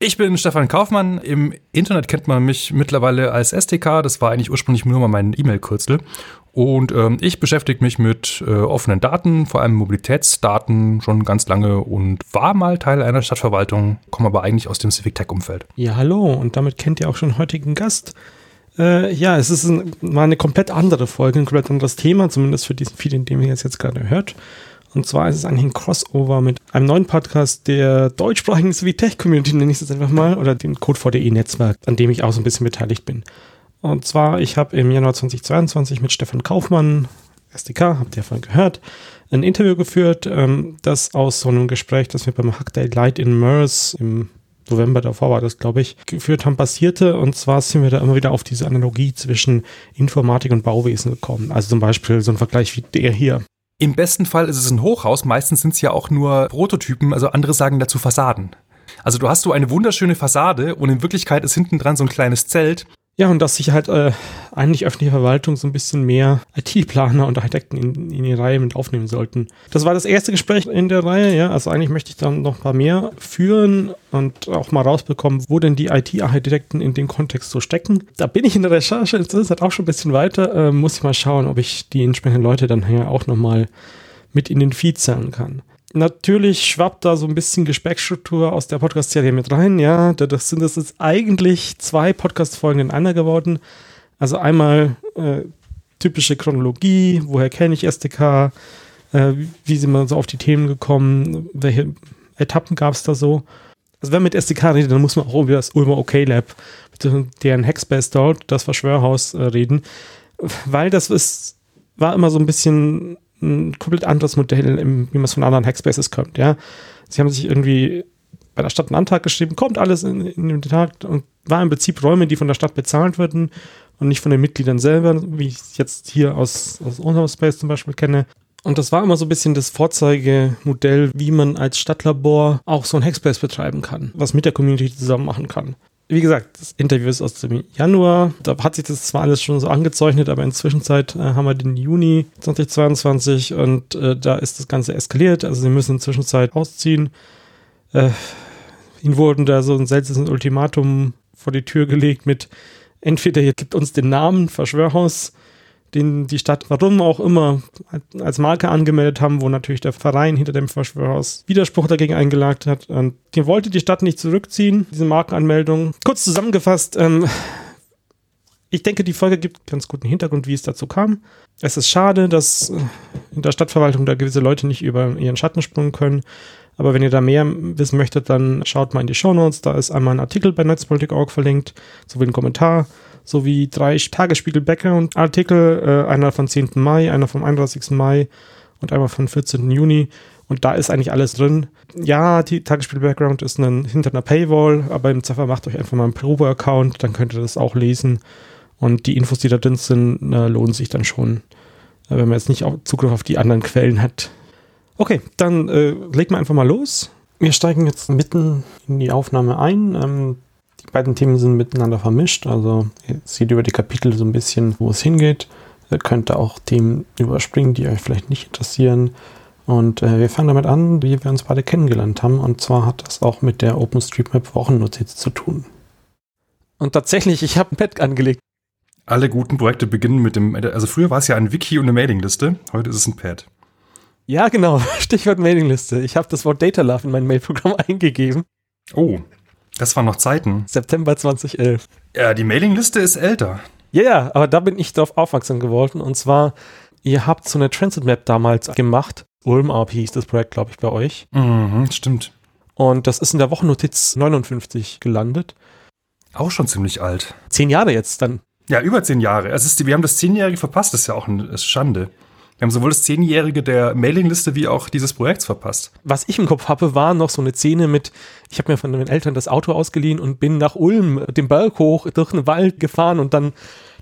Ich bin Stefan Kaufmann. Im Internet kennt man mich mittlerweile als STK. Das war eigentlich ursprünglich nur mal mein E-Mail-Kürzel. Und ähm, ich beschäftige mich mit äh, offenen Daten, vor allem Mobilitätsdaten, schon ganz lange und war mal Teil einer Stadtverwaltung, komme aber eigentlich aus dem Civic Tech-Umfeld. Ja, hallo. Und damit kennt ihr auch schon heutigen Gast. Äh, ja, es ist ein, mal eine komplett andere Folge, ein komplett anderes Thema, zumindest für diesen Feed, in dem ihr es jetzt gerade hört. Und zwar ist es eigentlich ein Crossover mit einem neuen Podcast der deutschsprachigen Tech-Community, nenne ich es einfach mal, oder dem Code4.de-Netzwerk, an dem ich auch so ein bisschen beteiligt bin. Und zwar, ich habe im Januar 2022 mit Stefan Kaufmann, SDK, habt ihr vorhin gehört, ein Interview geführt, ähm, das aus so einem Gespräch, das wir beim Hack Day Light in MERS im November davor war das, glaube ich, geführt haben, basierte. Und zwar sind wir da immer wieder auf diese Analogie zwischen Informatik und Bauwesen gekommen. Also zum Beispiel so ein Vergleich wie der hier. Im besten Fall ist es ein Hochhaus, meistens sind es ja auch nur Prototypen, also andere sagen dazu Fassaden. Also du hast so eine wunderschöne Fassade und in Wirklichkeit ist hinten dran so ein kleines Zelt ja, und dass sich halt äh, eigentlich öffentliche Verwaltung so ein bisschen mehr IT-Planer und Architekten in, in die Reihe mit aufnehmen sollten. Das war das erste Gespräch in der Reihe, ja. Also eigentlich möchte ich dann noch ein paar mehr führen und auch mal rausbekommen, wo denn die IT-Architekten in dem Kontext so stecken. Da bin ich in der Recherche, das ist halt auch schon ein bisschen weiter. Äh, muss ich mal schauen, ob ich die entsprechenden Leute dann hier auch nochmal mit in den Feed zählen kann. Natürlich schwappt da so ein bisschen Gespeckstruktur aus der Podcast-Serie mit rein. Ja, das sind das jetzt eigentlich zwei Podcast-Folgen in einer geworden. Also einmal äh, typische Chronologie, woher kenne ich SDK, äh, wie sind wir so auf die Themen gekommen, welche Etappen gab es da so. Also wenn man mit SDK redet, dann muss man auch über das Ulmer OK Lab, deren Hackspace dort, das Verschwörhaus äh, reden, weil das ist, war immer so ein bisschen ein komplett anderes Modell, im, wie man es von anderen Hackspaces kommt, ja. Sie haben sich irgendwie bei der Stadt einen Antrag geschrieben, kommt alles in, in den Tag und war im Prinzip Räume, die von der Stadt bezahlt würden und nicht von den Mitgliedern selber, wie ich jetzt hier aus, aus unserem Space zum Beispiel kenne. Und das war immer so ein bisschen das Vorzeigemodell, wie man als Stadtlabor auch so ein Hackspace betreiben kann, was mit der Community zusammen machen kann wie gesagt, das Interview ist aus dem Januar. Da hat sich das zwar alles schon so angezeichnet, aber inzwischen äh, haben wir den Juni 2022 und äh, da ist das Ganze eskaliert. Also sie müssen inzwischen ausziehen. Äh, ihnen wurden da so ein seltsames Ultimatum vor die Tür gelegt mit entweder ihr gibt uns den Namen Verschwörhaus den die Stadt, warum auch immer, als Marke angemeldet haben, wo natürlich der Verein hinter dem Verschwörhaus Widerspruch dagegen eingelagt hat. Und den wollte die Stadt nicht zurückziehen, diese Markenanmeldung. Kurz zusammengefasst, ähm, ich denke, die Folge gibt ganz guten Hintergrund, wie es dazu kam. Es ist schade, dass äh, in der Stadtverwaltung da gewisse Leute nicht über ihren Schatten springen können. Aber wenn ihr da mehr wissen möchtet, dann schaut mal in die Show Notes. Da ist einmal ein Artikel bei Netzpolitik.org verlinkt, sowie ein Kommentar sowie drei Tagesspiegel-Background-Artikel, äh, einer vom 10. Mai, einer vom 31. Mai und einmal vom 14. Juni. Und da ist eigentlich alles drin. Ja, die Tagesspiegel-Background ist ein, hinter einer Paywall, aber im Ziffer macht euch einfach mal einen Probe-Account, dann könnt ihr das auch lesen. Und die Infos, die da drin sind, äh, lohnen sich dann schon, äh, wenn man jetzt nicht auch Zugriff auf die anderen Quellen hat. Okay, dann äh, legen wir einfach mal los. Wir steigen jetzt mitten in die Aufnahme ein. Ähm, die beiden Themen sind miteinander vermischt, also ihr seht über die Kapitel so ein bisschen, wo es hingeht. Ihr könnt da auch Themen überspringen, die euch vielleicht nicht interessieren. Und äh, wir fangen damit an, wie wir uns beide kennengelernt haben. Und zwar hat das auch mit der OpenStreetMap Wochennotiz zu tun. Und tatsächlich, ich habe ein Pad angelegt. Alle guten Projekte beginnen mit dem, also früher war es ja ein Wiki und eine Mailingliste, heute ist es ein Pad. Ja, genau, Stichwort Mailingliste. Ich habe das Wort Data Love in mein Mailprogramm eingegeben. Oh, das waren noch Zeiten. September 2011. Ja, die Mailingliste ist älter. Ja, ja, aber da bin ich darauf aufmerksam geworden. Und zwar, ihr habt so eine Transit Map damals gemacht. Ulm RP hieß das Projekt, glaube ich, bei euch. Mhm, stimmt. Und das ist in der Wochennotiz 59 gelandet. Auch schon ziemlich alt. Zehn Jahre jetzt dann. Ja, über zehn Jahre. Es ist, wir haben das Zehnjährige verpasst, das ist ja auch eine Schande. Wir haben sowohl das Zehnjährige der Mailingliste wie auch dieses Projekts verpasst. Was ich im Kopf habe, war noch so eine Szene mit, ich habe mir von meinen Eltern das Auto ausgeliehen und bin nach Ulm den Berg hoch durch den Wald gefahren und dann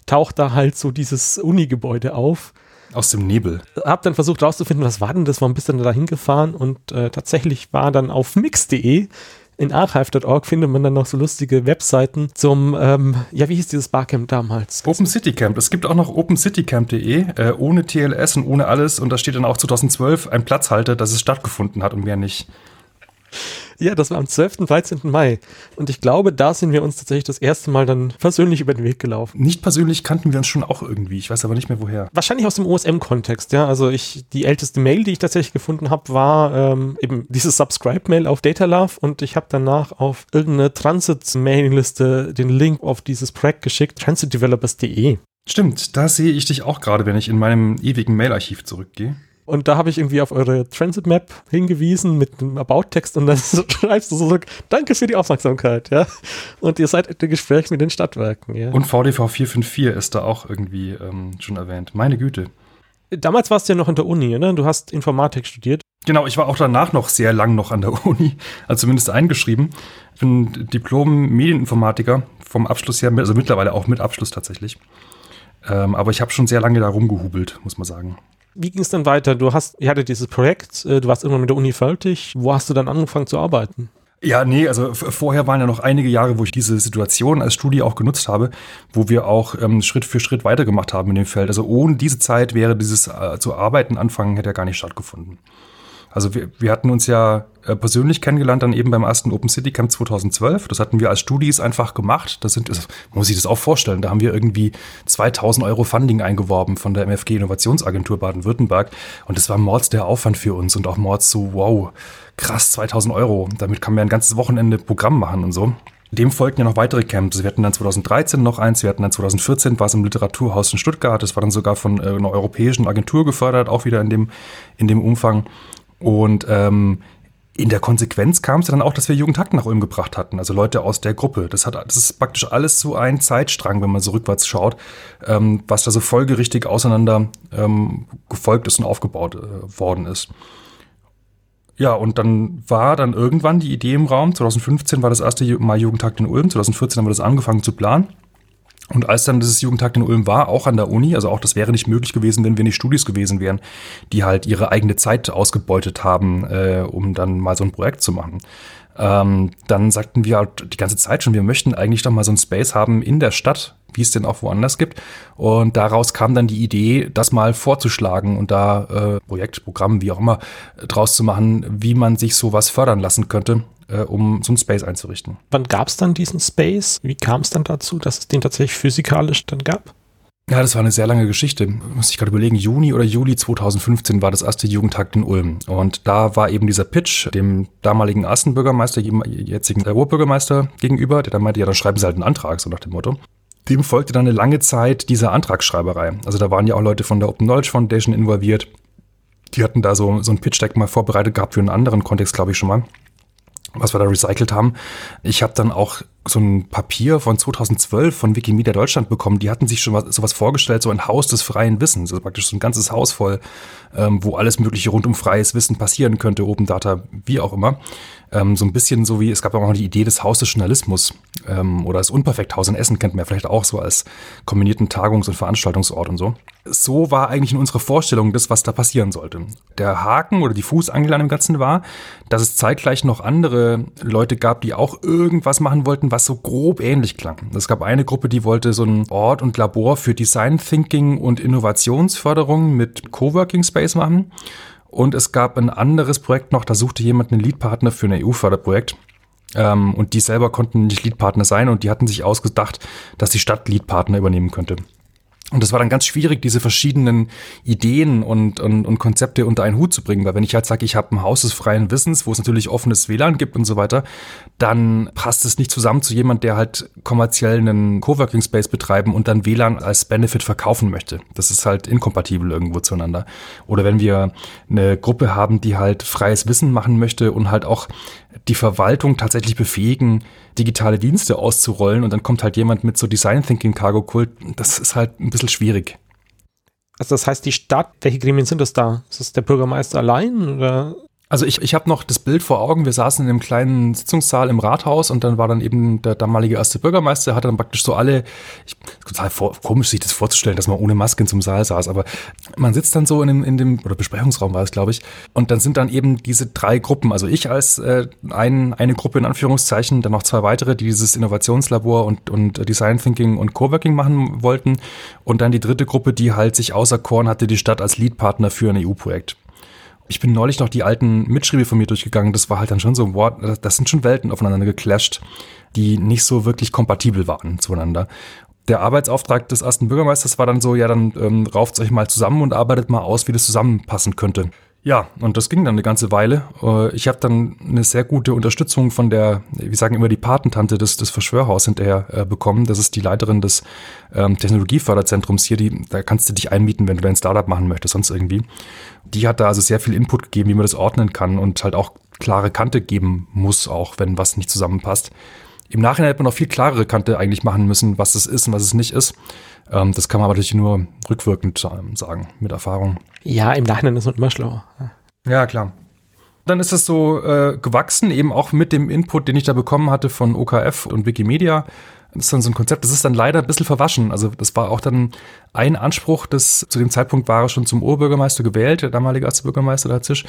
taucht da halt so dieses Uni-Gebäude auf. Aus dem Nebel. Hab dann versucht rauszufinden, was war denn das, warum bist du denn da hingefahren und äh, tatsächlich war dann auf mix.de in archive.org findet man dann noch so lustige Webseiten zum, ähm, ja, wie hieß dieses Barcamp damals? Open City Camp. Es gibt auch noch opencitycamp.de, äh, ohne TLS und ohne alles. Und da steht dann auch 2012 ein Platzhalter, dass es stattgefunden hat und mehr nicht. Ja, das war am 12. und 13. Mai. Und ich glaube, da sind wir uns tatsächlich das erste Mal dann persönlich über den Weg gelaufen. Nicht persönlich kannten wir uns schon auch irgendwie. Ich weiß aber nicht mehr woher. Wahrscheinlich aus dem OSM-Kontext, ja. Also ich, die älteste Mail, die ich tatsächlich gefunden habe, war ähm, eben dieses Subscribe-Mail auf Datalove und ich habe danach auf irgendeine Transit-Mailingliste den Link auf dieses Projekt geschickt, transitdevelopers.de. Stimmt, da sehe ich dich auch gerade, wenn ich in meinem ewigen Mailarchiv zurückgehe. Und da habe ich irgendwie auf eure Transit Map hingewiesen mit einem About-Text und dann schreibst du so, danke für die Aufmerksamkeit, ja. Und ihr seid im Gespräch mit den Stadtwerken, ja. Und VDV 454 ist da auch irgendwie ähm, schon erwähnt. Meine Güte. Damals warst du ja noch in der Uni, ne? Du hast Informatik studiert. Genau, ich war auch danach noch sehr lang noch an der Uni, also zumindest eingeschrieben. Ich bin Diplom-Medieninformatiker vom Abschluss her, also mittlerweile auch mit Abschluss tatsächlich. Ähm, aber ich habe schon sehr lange da rumgehubelt, muss man sagen wie ging es dann weiter? Du hast, ihr hattet dieses Projekt, äh, du warst irgendwann mit der Uni fertig. Wo hast du dann angefangen zu arbeiten? Ja, nee, also vorher waren ja noch einige Jahre, wo ich diese Situation als Studie auch genutzt habe, wo wir auch ähm, Schritt für Schritt weitergemacht haben in dem Feld. Also ohne diese Zeit wäre dieses äh, zu arbeiten anfangen, hätte ja gar nicht stattgefunden. Also wir, wir hatten uns ja äh, persönlich kennengelernt, dann eben beim ersten Open City Camp 2012. Das hatten wir als Studis einfach gemacht. Das sind, das muss ich das auch vorstellen, da haben wir irgendwie 2000 Euro Funding eingeworben von der MFG Innovationsagentur Baden-Württemberg. Und das war Mords der Aufwand für uns und auch Mords so, wow, krass, 2000 Euro. Damit kann man ein ganzes Wochenende Programm machen und so. Dem folgten ja noch weitere Camps. Wir hatten dann 2013 noch eins, wir hatten dann 2014 war es im Literaturhaus in Stuttgart. Das war dann sogar von äh, einer europäischen Agentur gefördert, auch wieder in dem, in dem Umfang. Und ähm, in der Konsequenz kam es dann auch, dass wir Jugendhakt nach Ulm gebracht hatten, also Leute aus der Gruppe. Das, hat, das ist praktisch alles so ein Zeitstrang, wenn man so rückwärts schaut, ähm, was da so folgerichtig auseinander ähm, gefolgt ist und aufgebaut äh, worden ist. Ja, und dann war dann irgendwann die Idee im Raum, 2015 war das erste Mal Jugendtag in Ulm, 2014 haben wir das angefangen zu planen. Und als dann dieses Jugendtag in Ulm war, auch an der Uni, also auch das wäre nicht möglich gewesen, wenn wir nicht Studis gewesen wären, die halt ihre eigene Zeit ausgebeutet haben, äh, um dann mal so ein Projekt zu machen. Ähm, dann sagten wir halt die ganze Zeit schon, wir möchten eigentlich doch mal so ein Space haben in der Stadt, wie es denn auch woanders gibt. Und daraus kam dann die Idee, das mal vorzuschlagen und da äh, Projekt, Programm, wie auch immer, draus zu machen, wie man sich sowas fördern lassen könnte äh, um so einen Space einzurichten. Wann gab es dann diesen Space? Wie kam es dann dazu, dass es den tatsächlich physikalisch dann gab? Ja, das war eine sehr lange Geschichte. Muss ich gerade überlegen, Juni oder Juli 2015 war das erste Jugendtag in Ulm. Und da war eben dieser Pitch dem damaligen ersten Bürgermeister, jetzigen Oberbürgermeister gegenüber, der dann meinte, ja, dann schreiben Sie halt einen Antrag, so nach dem Motto. Dem folgte dann eine lange Zeit dieser Antragsschreiberei. Also da waren ja auch Leute von der Open Knowledge Foundation involviert. Die hatten da so, so ein Pitch-Deck mal vorbereitet gehabt für einen anderen Kontext, glaube ich schon mal was wir da recycelt haben. Ich habe dann auch so ein Papier von 2012 von Wikimedia Deutschland bekommen. Die hatten sich schon was, sowas vorgestellt, so ein Haus des freien Wissens, also praktisch so ein ganzes Haus voll, ähm, wo alles Mögliche rund um freies Wissen passieren könnte, Open Data, wie auch immer. Ähm, so ein bisschen so wie, es gab auch noch die Idee des Haus des Journalismus ähm, oder das Unperfekthaus in Essen kennt man ja vielleicht auch so als kombinierten Tagungs- und Veranstaltungsort und so. So war eigentlich in unserer Vorstellung das, was da passieren sollte. Der Haken oder die Fußangel an dem Ganzen war, dass es zeitgleich noch andere Leute gab, die auch irgendwas machen wollten, was so grob ähnlich klang. Es gab eine Gruppe, die wollte so ein Ort und Labor für Design Thinking und Innovationsförderung mit Coworking Space machen. Und es gab ein anderes Projekt noch, da suchte jemand einen Leadpartner für ein EU-Förderprojekt. Ähm, und die selber konnten nicht Leadpartner sein und die hatten sich ausgedacht, dass die Stadt Leadpartner übernehmen könnte. Und das war dann ganz schwierig, diese verschiedenen Ideen und, und, und Konzepte unter einen Hut zu bringen, weil wenn ich halt sage, ich habe ein Haus des freien Wissens, wo es natürlich offenes WLAN gibt und so weiter, dann passt es nicht zusammen zu jemand, der halt kommerziell einen Coworking Space betreiben und dann WLAN als Benefit verkaufen möchte. Das ist halt inkompatibel irgendwo zueinander. Oder wenn wir eine Gruppe haben, die halt freies Wissen machen möchte und halt auch die Verwaltung tatsächlich befähigen, digitale Dienste auszurollen und dann kommt halt jemand mit so Design Thinking Cargo Kult, das ist halt ein bisschen schwierig. Also das heißt, die Stadt, welche Gremien sind das da? Ist das der Bürgermeister allein oder also ich, ich habe noch das Bild vor Augen, wir saßen in einem kleinen Sitzungssaal im Rathaus und dann war dann eben der damalige erste Bürgermeister, hat dann praktisch so alle, ich, total vor, komisch sich das vorzustellen, dass man ohne Maske in zum Saal saß, aber man sitzt dann so in dem, in dem oder Besprechungsraum war es, glaube ich, und dann sind dann eben diese drei Gruppen, also ich als äh, ein, eine Gruppe in Anführungszeichen, dann noch zwei weitere, die dieses Innovationslabor und, und Design Thinking und Coworking machen wollten und dann die dritte Gruppe, die halt sich auserkoren hatte, die Stadt als Leadpartner für ein EU-Projekt. Ich bin neulich noch die alten Mitschriebe von mir durchgegangen. Das war halt dann schon so, wow, das sind schon Welten aufeinander geclasht, die nicht so wirklich kompatibel waren zueinander. Der Arbeitsauftrag des ersten Bürgermeisters war dann so, ja, dann ähm, rauft euch mal zusammen und arbeitet mal aus, wie das zusammenpassen könnte. Ja, und das ging dann eine ganze Weile. Äh, ich habe dann eine sehr gute Unterstützung von der, wir sagen immer die Patentante des, des Verschwörhaus hinterher äh, bekommen. Das ist die Leiterin des ähm, Technologieförderzentrums hier. Die, da kannst du dich einmieten, wenn du dein Startup machen möchtest, sonst irgendwie. Die hat da also sehr viel Input gegeben, wie man das ordnen kann und halt auch klare Kante geben muss, auch wenn was nicht zusammenpasst. Im Nachhinein hätte man noch viel klarere Kante eigentlich machen müssen, was es ist und was es nicht ist. Ähm, das kann man aber natürlich nur rückwirkend ähm, sagen, mit Erfahrung. Ja, im Nachhinein ist man immer schlauer. Ja, klar. Dann ist es so äh, gewachsen, eben auch mit dem Input, den ich da bekommen hatte von OKF und Wikimedia. Das ist dann so ein Konzept, das ist dann leider ein bisschen verwaschen. Also das war auch dann ein Anspruch, das zu dem Zeitpunkt war er schon zum Oberbürgermeister gewählt, der damalige Erzbürgermeister der Zisch.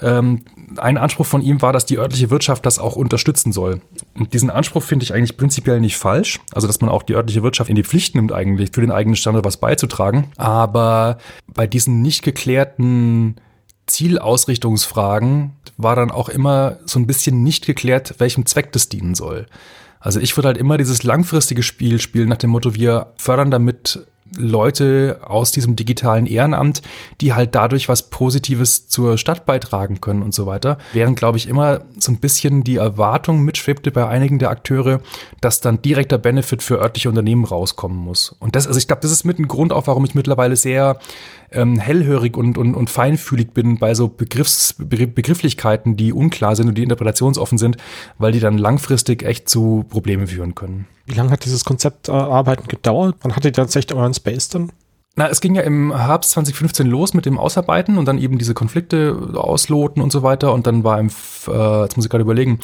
Ähm, ein Anspruch von ihm war, dass die örtliche Wirtschaft das auch unterstützen soll. Und diesen Anspruch finde ich eigentlich prinzipiell nicht falsch. Also dass man auch die örtliche Wirtschaft in die Pflicht nimmt, eigentlich für den eigenen Standort was beizutragen. Aber bei diesen nicht geklärten Zielausrichtungsfragen war dann auch immer so ein bisschen nicht geklärt, welchem Zweck das dienen soll. Also ich würde halt immer dieses langfristige Spiel spielen nach dem Motto, wir fördern damit Leute aus diesem digitalen Ehrenamt, die halt dadurch was Positives zur Stadt beitragen können und so weiter. Während, glaube ich, immer so ein bisschen die Erwartung mitschwebte bei einigen der Akteure, dass dann direkter Benefit für örtliche Unternehmen rauskommen muss. Und das, also ich glaube, das ist mit ein Grund auch, warum ich mittlerweile sehr ähm, hellhörig und, und, und feinfühlig bin bei so Begriffs, Begrifflichkeiten, die unklar sind und die interpretationsoffen sind, weil die dann langfristig echt zu Problemen führen können. Wie lange hat dieses Konzept äh, Arbeiten gedauert? Wann hattet ihr tatsächlich euren Space dann? Na, es ging ja im Herbst 2015 los mit dem Ausarbeiten und dann eben diese Konflikte ausloten und so weiter. Und dann war im, äh, jetzt muss ich gerade überlegen,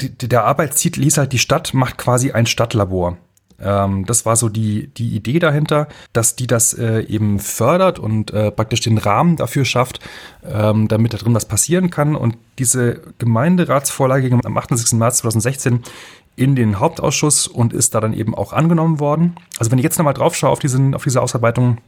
die, der Arbeitstitel hieß halt, die Stadt macht quasi ein Stadtlabor. Ähm, das war so die, die Idee dahinter, dass die das äh, eben fördert und äh, praktisch den Rahmen dafür schafft, ähm, damit da drin was passieren kann. Und diese Gemeinderatsvorlage ging am 28. März 2016 in den Hauptausschuss und ist da dann eben auch angenommen worden. Also wenn ich jetzt nochmal drauf schaue auf, diesen, auf diese Ausarbeitung,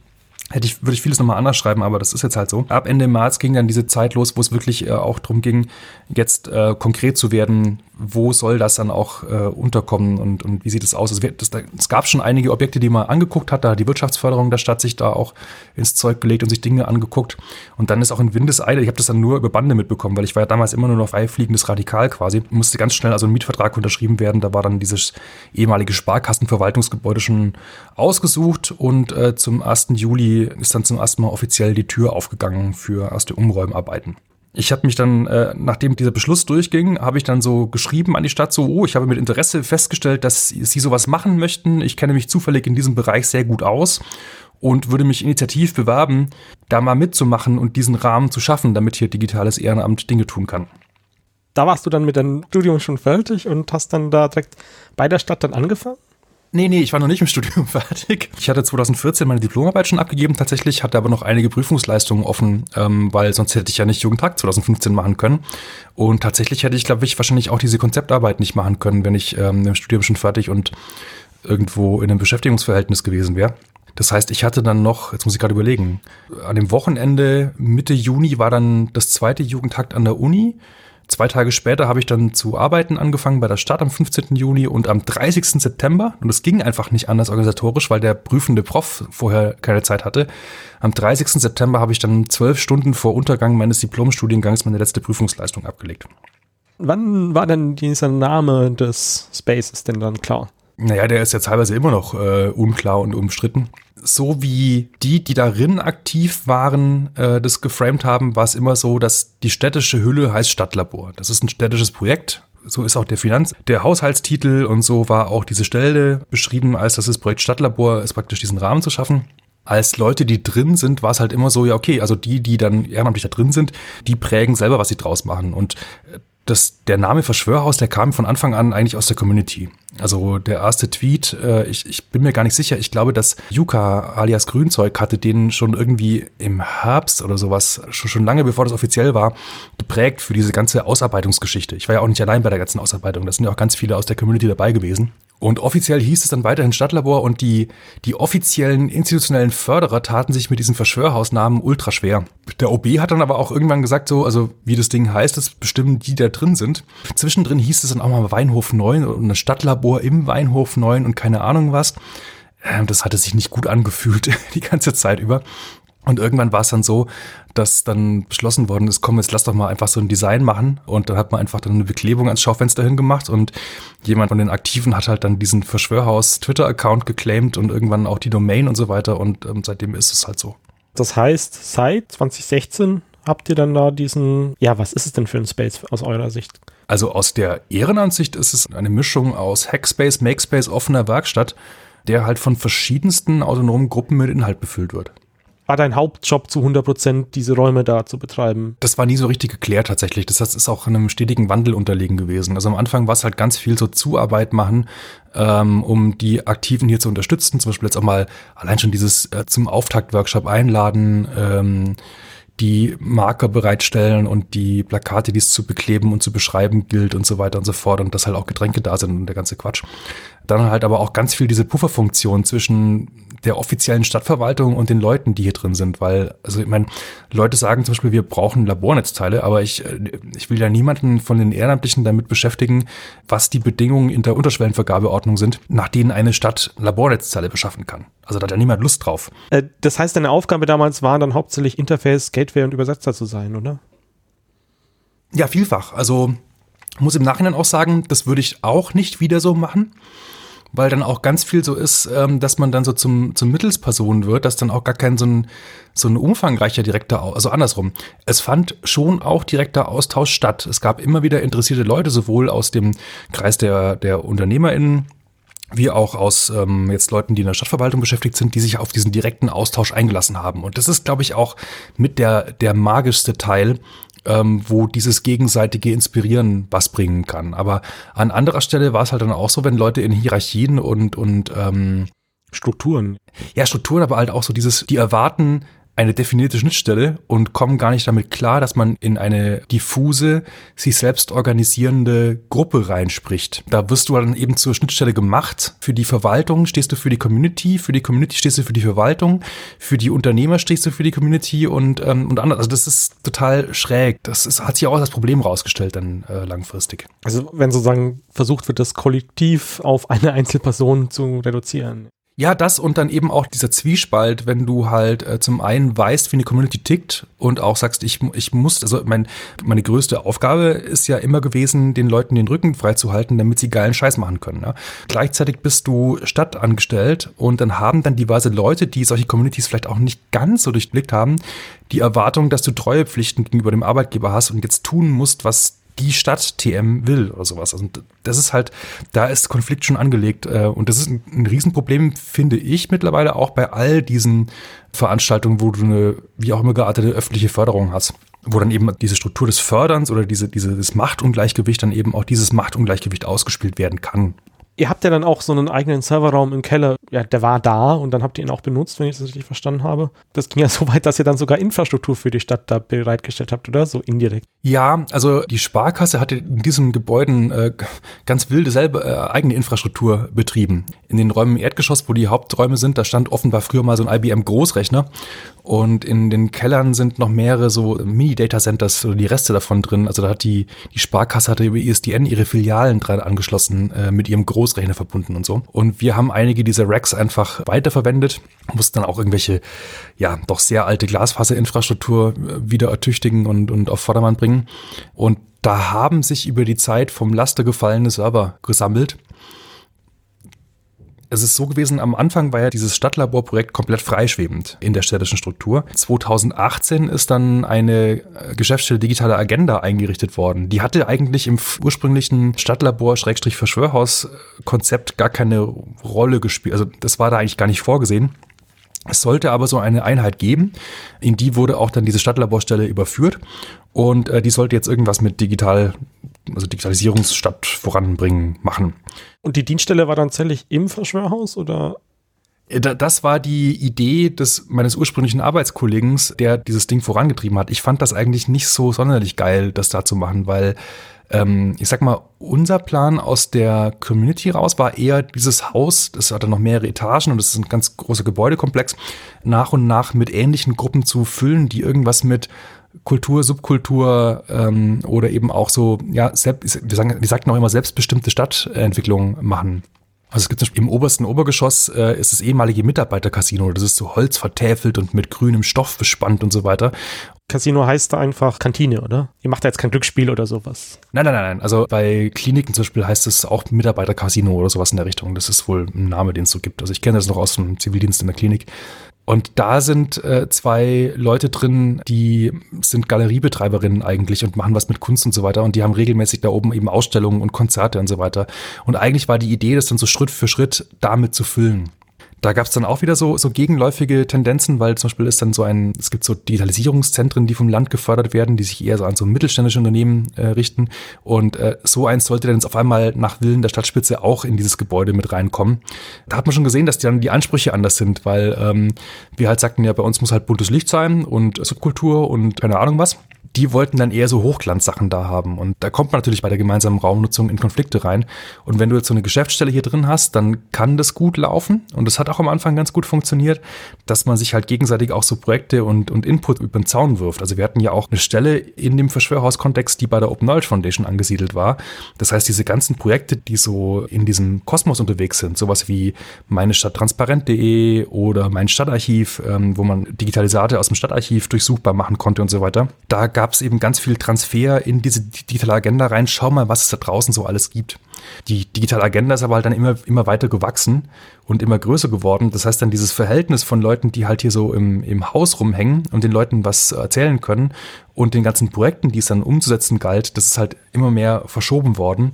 hätte ich, würde ich vieles nochmal anders schreiben, aber das ist jetzt halt so. Ab Ende März ging dann diese Zeit los, wo es wirklich äh, auch darum ging, jetzt äh, konkret zu werden, wo soll das dann auch äh, unterkommen und, und wie sieht es aus? Es, wird, das, es gab schon einige Objekte, die man angeguckt hat, da hat die Wirtschaftsförderung der Stadt sich da auch ins Zeug gelegt und sich Dinge angeguckt. Und dann ist auch in Windeseile, ich habe das dann nur über Bande mitbekommen, weil ich war ja damals immer nur noch freifliegendes Radikal quasi, musste ganz schnell also ein Mietvertrag unterschrieben werden, da war dann dieses ehemalige Sparkassenverwaltungsgebäude schon ausgesucht und äh, zum 1. Juli ist dann zum ersten Mal offiziell die Tür aufgegangen für erste Umräumarbeiten ich habe mich dann, äh, nachdem dieser Beschluss durchging, habe ich dann so geschrieben an die Stadt, so, oh, ich habe mit Interesse festgestellt, dass sie sowas machen möchten. Ich kenne mich zufällig in diesem Bereich sehr gut aus und würde mich initiativ bewerben, da mal mitzumachen und diesen Rahmen zu schaffen, damit hier digitales Ehrenamt Dinge tun kann. Da warst du dann mit deinem Studium schon fertig und hast dann da direkt bei der Stadt dann angefangen? Nee, nee, ich war noch nicht im Studium fertig. Ich hatte 2014 meine Diplomarbeit schon abgegeben tatsächlich, hatte aber noch einige Prüfungsleistungen offen, ähm, weil sonst hätte ich ja nicht Jugendtag 2015 machen können. Und tatsächlich hätte ich, glaube ich, wahrscheinlich auch diese Konzeptarbeit nicht machen können, wenn ich ähm, im Studium schon fertig und irgendwo in einem Beschäftigungsverhältnis gewesen wäre. Das heißt, ich hatte dann noch, jetzt muss ich gerade überlegen, an dem Wochenende Mitte Juni war dann das zweite Jugendtakt an der Uni. Zwei Tage später habe ich dann zu arbeiten angefangen bei der Stadt am 15. Juni und am 30. September, und es ging einfach nicht anders organisatorisch, weil der prüfende Prof vorher keine Zeit hatte. Am 30. September habe ich dann zwölf Stunden vor Untergang meines Diplomstudiengangs meine letzte Prüfungsleistung abgelegt. Wann war denn dieser Name des Spaces denn dann klar? Naja, der ist ja teilweise immer noch äh, unklar und umstritten. So wie die, die darin aktiv waren, äh, das geframed haben, war es immer so, dass die städtische Hülle heißt Stadtlabor. Das ist ein städtisches Projekt. So ist auch der Finanz, der Haushaltstitel und so war auch diese Stelle beschrieben, als das, das Projekt Stadtlabor ist praktisch diesen Rahmen zu schaffen als Leute, die drin sind, war es halt immer so, ja, okay, also die, die dann ehrenamtlich da drin sind, die prägen selber, was sie draus machen. Und äh, das, der Name Verschwörhaus, der kam von Anfang an eigentlich aus der Community. Also der erste Tweet, äh, ich, ich bin mir gar nicht sicher, ich glaube, dass Yuka alias Grünzeug hatte den schon irgendwie im Herbst oder sowas, schon, schon lange bevor das offiziell war, geprägt für diese ganze Ausarbeitungsgeschichte. Ich war ja auch nicht allein bei der ganzen Ausarbeitung, da sind ja auch ganz viele aus der Community dabei gewesen. Und offiziell hieß es dann weiterhin Stadtlabor und die, die offiziellen institutionellen Förderer taten sich mit diesem Verschwörhausnamen ultra schwer. Der OB hat dann aber auch irgendwann gesagt, so, also wie das Ding heißt, das bestimmen die, die da drin sind. Zwischendrin hieß es dann auch mal Weinhof 9 und ein Stadtlabor im Weinhof 9 und keine Ahnung was. Ähm, das hatte sich nicht gut angefühlt die ganze Zeit über. Und irgendwann war es dann so, dass dann beschlossen worden ist, komm, jetzt lass doch mal einfach so ein Design machen. Und dann hat man einfach dann eine Beklebung ans Schaufenster hingemacht und jemand von den Aktiven hat halt dann diesen Verschwörhaus Twitter-Account geclaimed und irgendwann auch die Domain und so weiter. Und ähm, seitdem ist es halt so. Das heißt, seit 2016 habt ihr dann da diesen, ja, was ist es denn für ein Space aus eurer Sicht? Also aus der Ehrenansicht ist es eine Mischung aus Hackspace, Makespace, offener Werkstatt, der halt von verschiedensten autonomen Gruppen mit Inhalt befüllt wird war dein Hauptjob zu 100 Prozent, diese Räume da zu betreiben? Das war nie so richtig geklärt tatsächlich. Das heißt, ist auch einem stetigen Wandel unterlegen gewesen. Also am Anfang war es halt ganz viel so Zuarbeit machen, ähm, um die Aktiven hier zu unterstützen. Zum Beispiel jetzt auch mal allein schon dieses äh, zum Auftakt-Workshop einladen, ähm, die Marker bereitstellen und die Plakate, die es zu bekleben und zu beschreiben gilt und so weiter und so fort und dass halt auch Getränke da sind und der ganze Quatsch. Dann halt aber auch ganz viel diese Pufferfunktion zwischen der offiziellen Stadtverwaltung und den Leuten, die hier drin sind, weil, also ich meine, Leute sagen zum Beispiel, wir brauchen Labornetzteile, aber ich, äh, ich will ja niemanden von den Ehrenamtlichen damit beschäftigen, was die Bedingungen in der Unterschwellenvergabeordnung sind, nach denen eine Stadt Labornetzteile beschaffen kann. Also da hat ja niemand Lust drauf. Äh, das heißt, deine Aufgabe damals war dann hauptsächlich Interface, Gateway und Übersetzer zu sein, oder? Ja, vielfach. Also muss im Nachhinein auch sagen, das würde ich auch nicht wieder so machen weil dann auch ganz viel so ist, ähm, dass man dann so zum, zum Mittelsperson wird, dass dann auch gar kein so ein, so ein umfangreicher direkter, also andersrum. Es fand schon auch direkter Austausch statt. Es gab immer wieder interessierte Leute, sowohl aus dem Kreis der, der UnternehmerInnen, wie auch aus ähm, jetzt Leuten, die in der Stadtverwaltung beschäftigt sind, die sich auf diesen direkten Austausch eingelassen haben. Und das ist, glaube ich, auch mit der, der magischste Teil, ähm, wo dieses gegenseitige Inspirieren was bringen kann. Aber an anderer Stelle war es halt dann auch so, wenn Leute in Hierarchien und, und ähm, Strukturen. Ja, Strukturen, aber halt auch so dieses, die erwarten, eine definierte Schnittstelle und kommen gar nicht damit klar, dass man in eine diffuse, sich selbst organisierende Gruppe reinspricht. Da wirst du dann eben zur Schnittstelle gemacht. Für die Verwaltung stehst du für die Community, für die Community stehst du für die Verwaltung, für die Unternehmer stehst du für die Community und, ähm, und anders. Also das ist total schräg. Das ist, hat sich auch als Problem rausgestellt dann äh, langfristig. Also wenn sozusagen versucht wird, das Kollektiv auf eine Einzelperson zu reduzieren. Ja, das und dann eben auch dieser Zwiespalt, wenn du halt äh, zum einen weißt, wie eine Community tickt und auch sagst, ich, ich muss, also mein, meine größte Aufgabe ist ja immer gewesen, den Leuten den Rücken freizuhalten, damit sie geilen Scheiß machen können. Ja? Gleichzeitig bist du stadtangestellt und dann haben dann diverse Leute, die solche Communities vielleicht auch nicht ganz so durchblickt haben, die Erwartung, dass du Treuepflichten gegenüber dem Arbeitgeber hast und jetzt tun musst, was die Stadt TM will oder sowas. Also das ist halt, da ist Konflikt schon angelegt äh, und das ist ein, ein Riesenproblem, finde ich mittlerweile auch bei all diesen Veranstaltungen, wo du eine, wie auch immer geartete öffentliche Förderung hast wo dann eben diese Struktur des Förderns oder diese, dieses Machtungleichgewicht dann eben auch dieses Machtungleichgewicht ausgespielt werden kann ihr habt ja dann auch so einen eigenen Serverraum im Keller. Ja, der war da und dann habt ihr ihn auch benutzt, wenn ich das richtig verstanden habe. Das ging ja so weit, dass ihr dann sogar Infrastruktur für die Stadt da bereitgestellt habt, oder? So indirekt. Ja, also die Sparkasse hatte in diesen Gebäuden äh, ganz wilde selber äh, eigene Infrastruktur betrieben. In den Räumen im Erdgeschoss, wo die Haupträume sind, da stand offenbar früher mal so ein IBM Großrechner und in den Kellern sind noch mehrere so Mini-Data-Centers oder die Reste davon drin. Also da hat die, die Sparkasse hatte über ISDN ihre Filialen dran angeschlossen, äh, mit ihrem Großrechner verbunden und so. Und wir haben einige dieser Racks einfach weiterverwendet, mussten dann auch irgendwelche, ja, doch sehr alte Glasfaserinfrastruktur äh, wieder ertüchtigen und, und auf Vordermann bringen. Und da haben sich über die Zeit vom Laster gefallene Server gesammelt es ist so gewesen, am Anfang war ja dieses Stadtlaborprojekt komplett freischwebend in der städtischen Struktur. 2018 ist dann eine äh, Geschäftsstelle Digitale Agenda eingerichtet worden. Die hatte eigentlich im ursprünglichen Stadtlabor-Verschwörhaus-Konzept gar keine Rolle gespielt. Also das war da eigentlich gar nicht vorgesehen. Es sollte aber so eine Einheit geben. In die wurde auch dann diese Stadtlaborstelle überführt. Und äh, die sollte jetzt irgendwas mit digital, also Digitalisierungsstadt voranbringen, machen. Und die Dienststelle war dann tatsächlich im Verschwörhaus oder? Das war die Idee des meines ursprünglichen Arbeitskollegen, der dieses Ding vorangetrieben hat. Ich fand das eigentlich nicht so sonderlich geil, das da zu machen, weil ähm, ich sag mal, unser Plan aus der Community raus war eher dieses Haus, das hatte noch mehrere Etagen und das ist ein ganz großer Gebäudekomplex, nach und nach mit ähnlichen Gruppen zu füllen, die irgendwas mit Kultur, Subkultur ähm, oder eben auch so, ja, selbst, wir, sagen, wir sagten auch immer selbstbestimmte Stadtentwicklung machen. Also es gibt zum Beispiel im obersten Obergeschoss äh, ist das ehemalige Mitarbeitercasino. Das ist so Holz vertäfelt und mit grünem Stoff bespannt und so weiter. Casino heißt da einfach Kantine, oder? Ihr macht da jetzt kein Glücksspiel oder sowas. Nein, nein, nein, nein. Also bei Kliniken zum Beispiel heißt es auch Mitarbeitercasino oder sowas in der Richtung. Das ist wohl ein Name, den es so gibt. Also ich kenne das noch aus dem Zivildienst in der Klinik. Und da sind äh, zwei Leute drin, die sind Galeriebetreiberinnen eigentlich und machen was mit Kunst und so weiter. Und die haben regelmäßig da oben eben Ausstellungen und Konzerte und so weiter. Und eigentlich war die Idee, das dann so Schritt für Schritt damit zu füllen. Da gab es dann auch wieder so, so gegenläufige Tendenzen, weil zum Beispiel ist dann so ein, es gibt so Digitalisierungszentren, die vom Land gefördert werden, die sich eher so an so mittelständische Unternehmen äh, richten. Und äh, so eins sollte dann jetzt auf einmal nach Willen der Stadtspitze auch in dieses Gebäude mit reinkommen. Da hat man schon gesehen, dass die dann die Ansprüche anders sind, weil ähm, wir halt sagten, ja, bei uns muss halt buntes Licht sein und Subkultur und keine Ahnung was die wollten dann eher so Hochglanzsachen da haben. Und da kommt man natürlich bei der gemeinsamen Raumnutzung in Konflikte rein. Und wenn du jetzt so eine Geschäftsstelle hier drin hast, dann kann das gut laufen. Und das hat auch am Anfang ganz gut funktioniert, dass man sich halt gegenseitig auch so Projekte und, und Input über den Zaun wirft. Also wir hatten ja auch eine Stelle in dem Verschwörhaus-Kontext, die bei der Open Knowledge Foundation angesiedelt war. Das heißt, diese ganzen Projekte, die so in diesem Kosmos unterwegs sind, sowas wie meine Stadt transparent.de oder mein Stadtarchiv, ähm, wo man Digitalisate aus dem Stadtarchiv durchsuchbar machen konnte und so weiter. Da gab gab es eben ganz viel Transfer in diese digitale Agenda rein. Schau mal, was es da draußen so alles gibt. Die digitale Agenda ist aber halt dann immer, immer weiter gewachsen und immer größer geworden. Das heißt dann dieses Verhältnis von Leuten, die halt hier so im, im Haus rumhängen und den Leuten was erzählen können und den ganzen Projekten, die es dann umzusetzen galt, das ist halt immer mehr verschoben worden.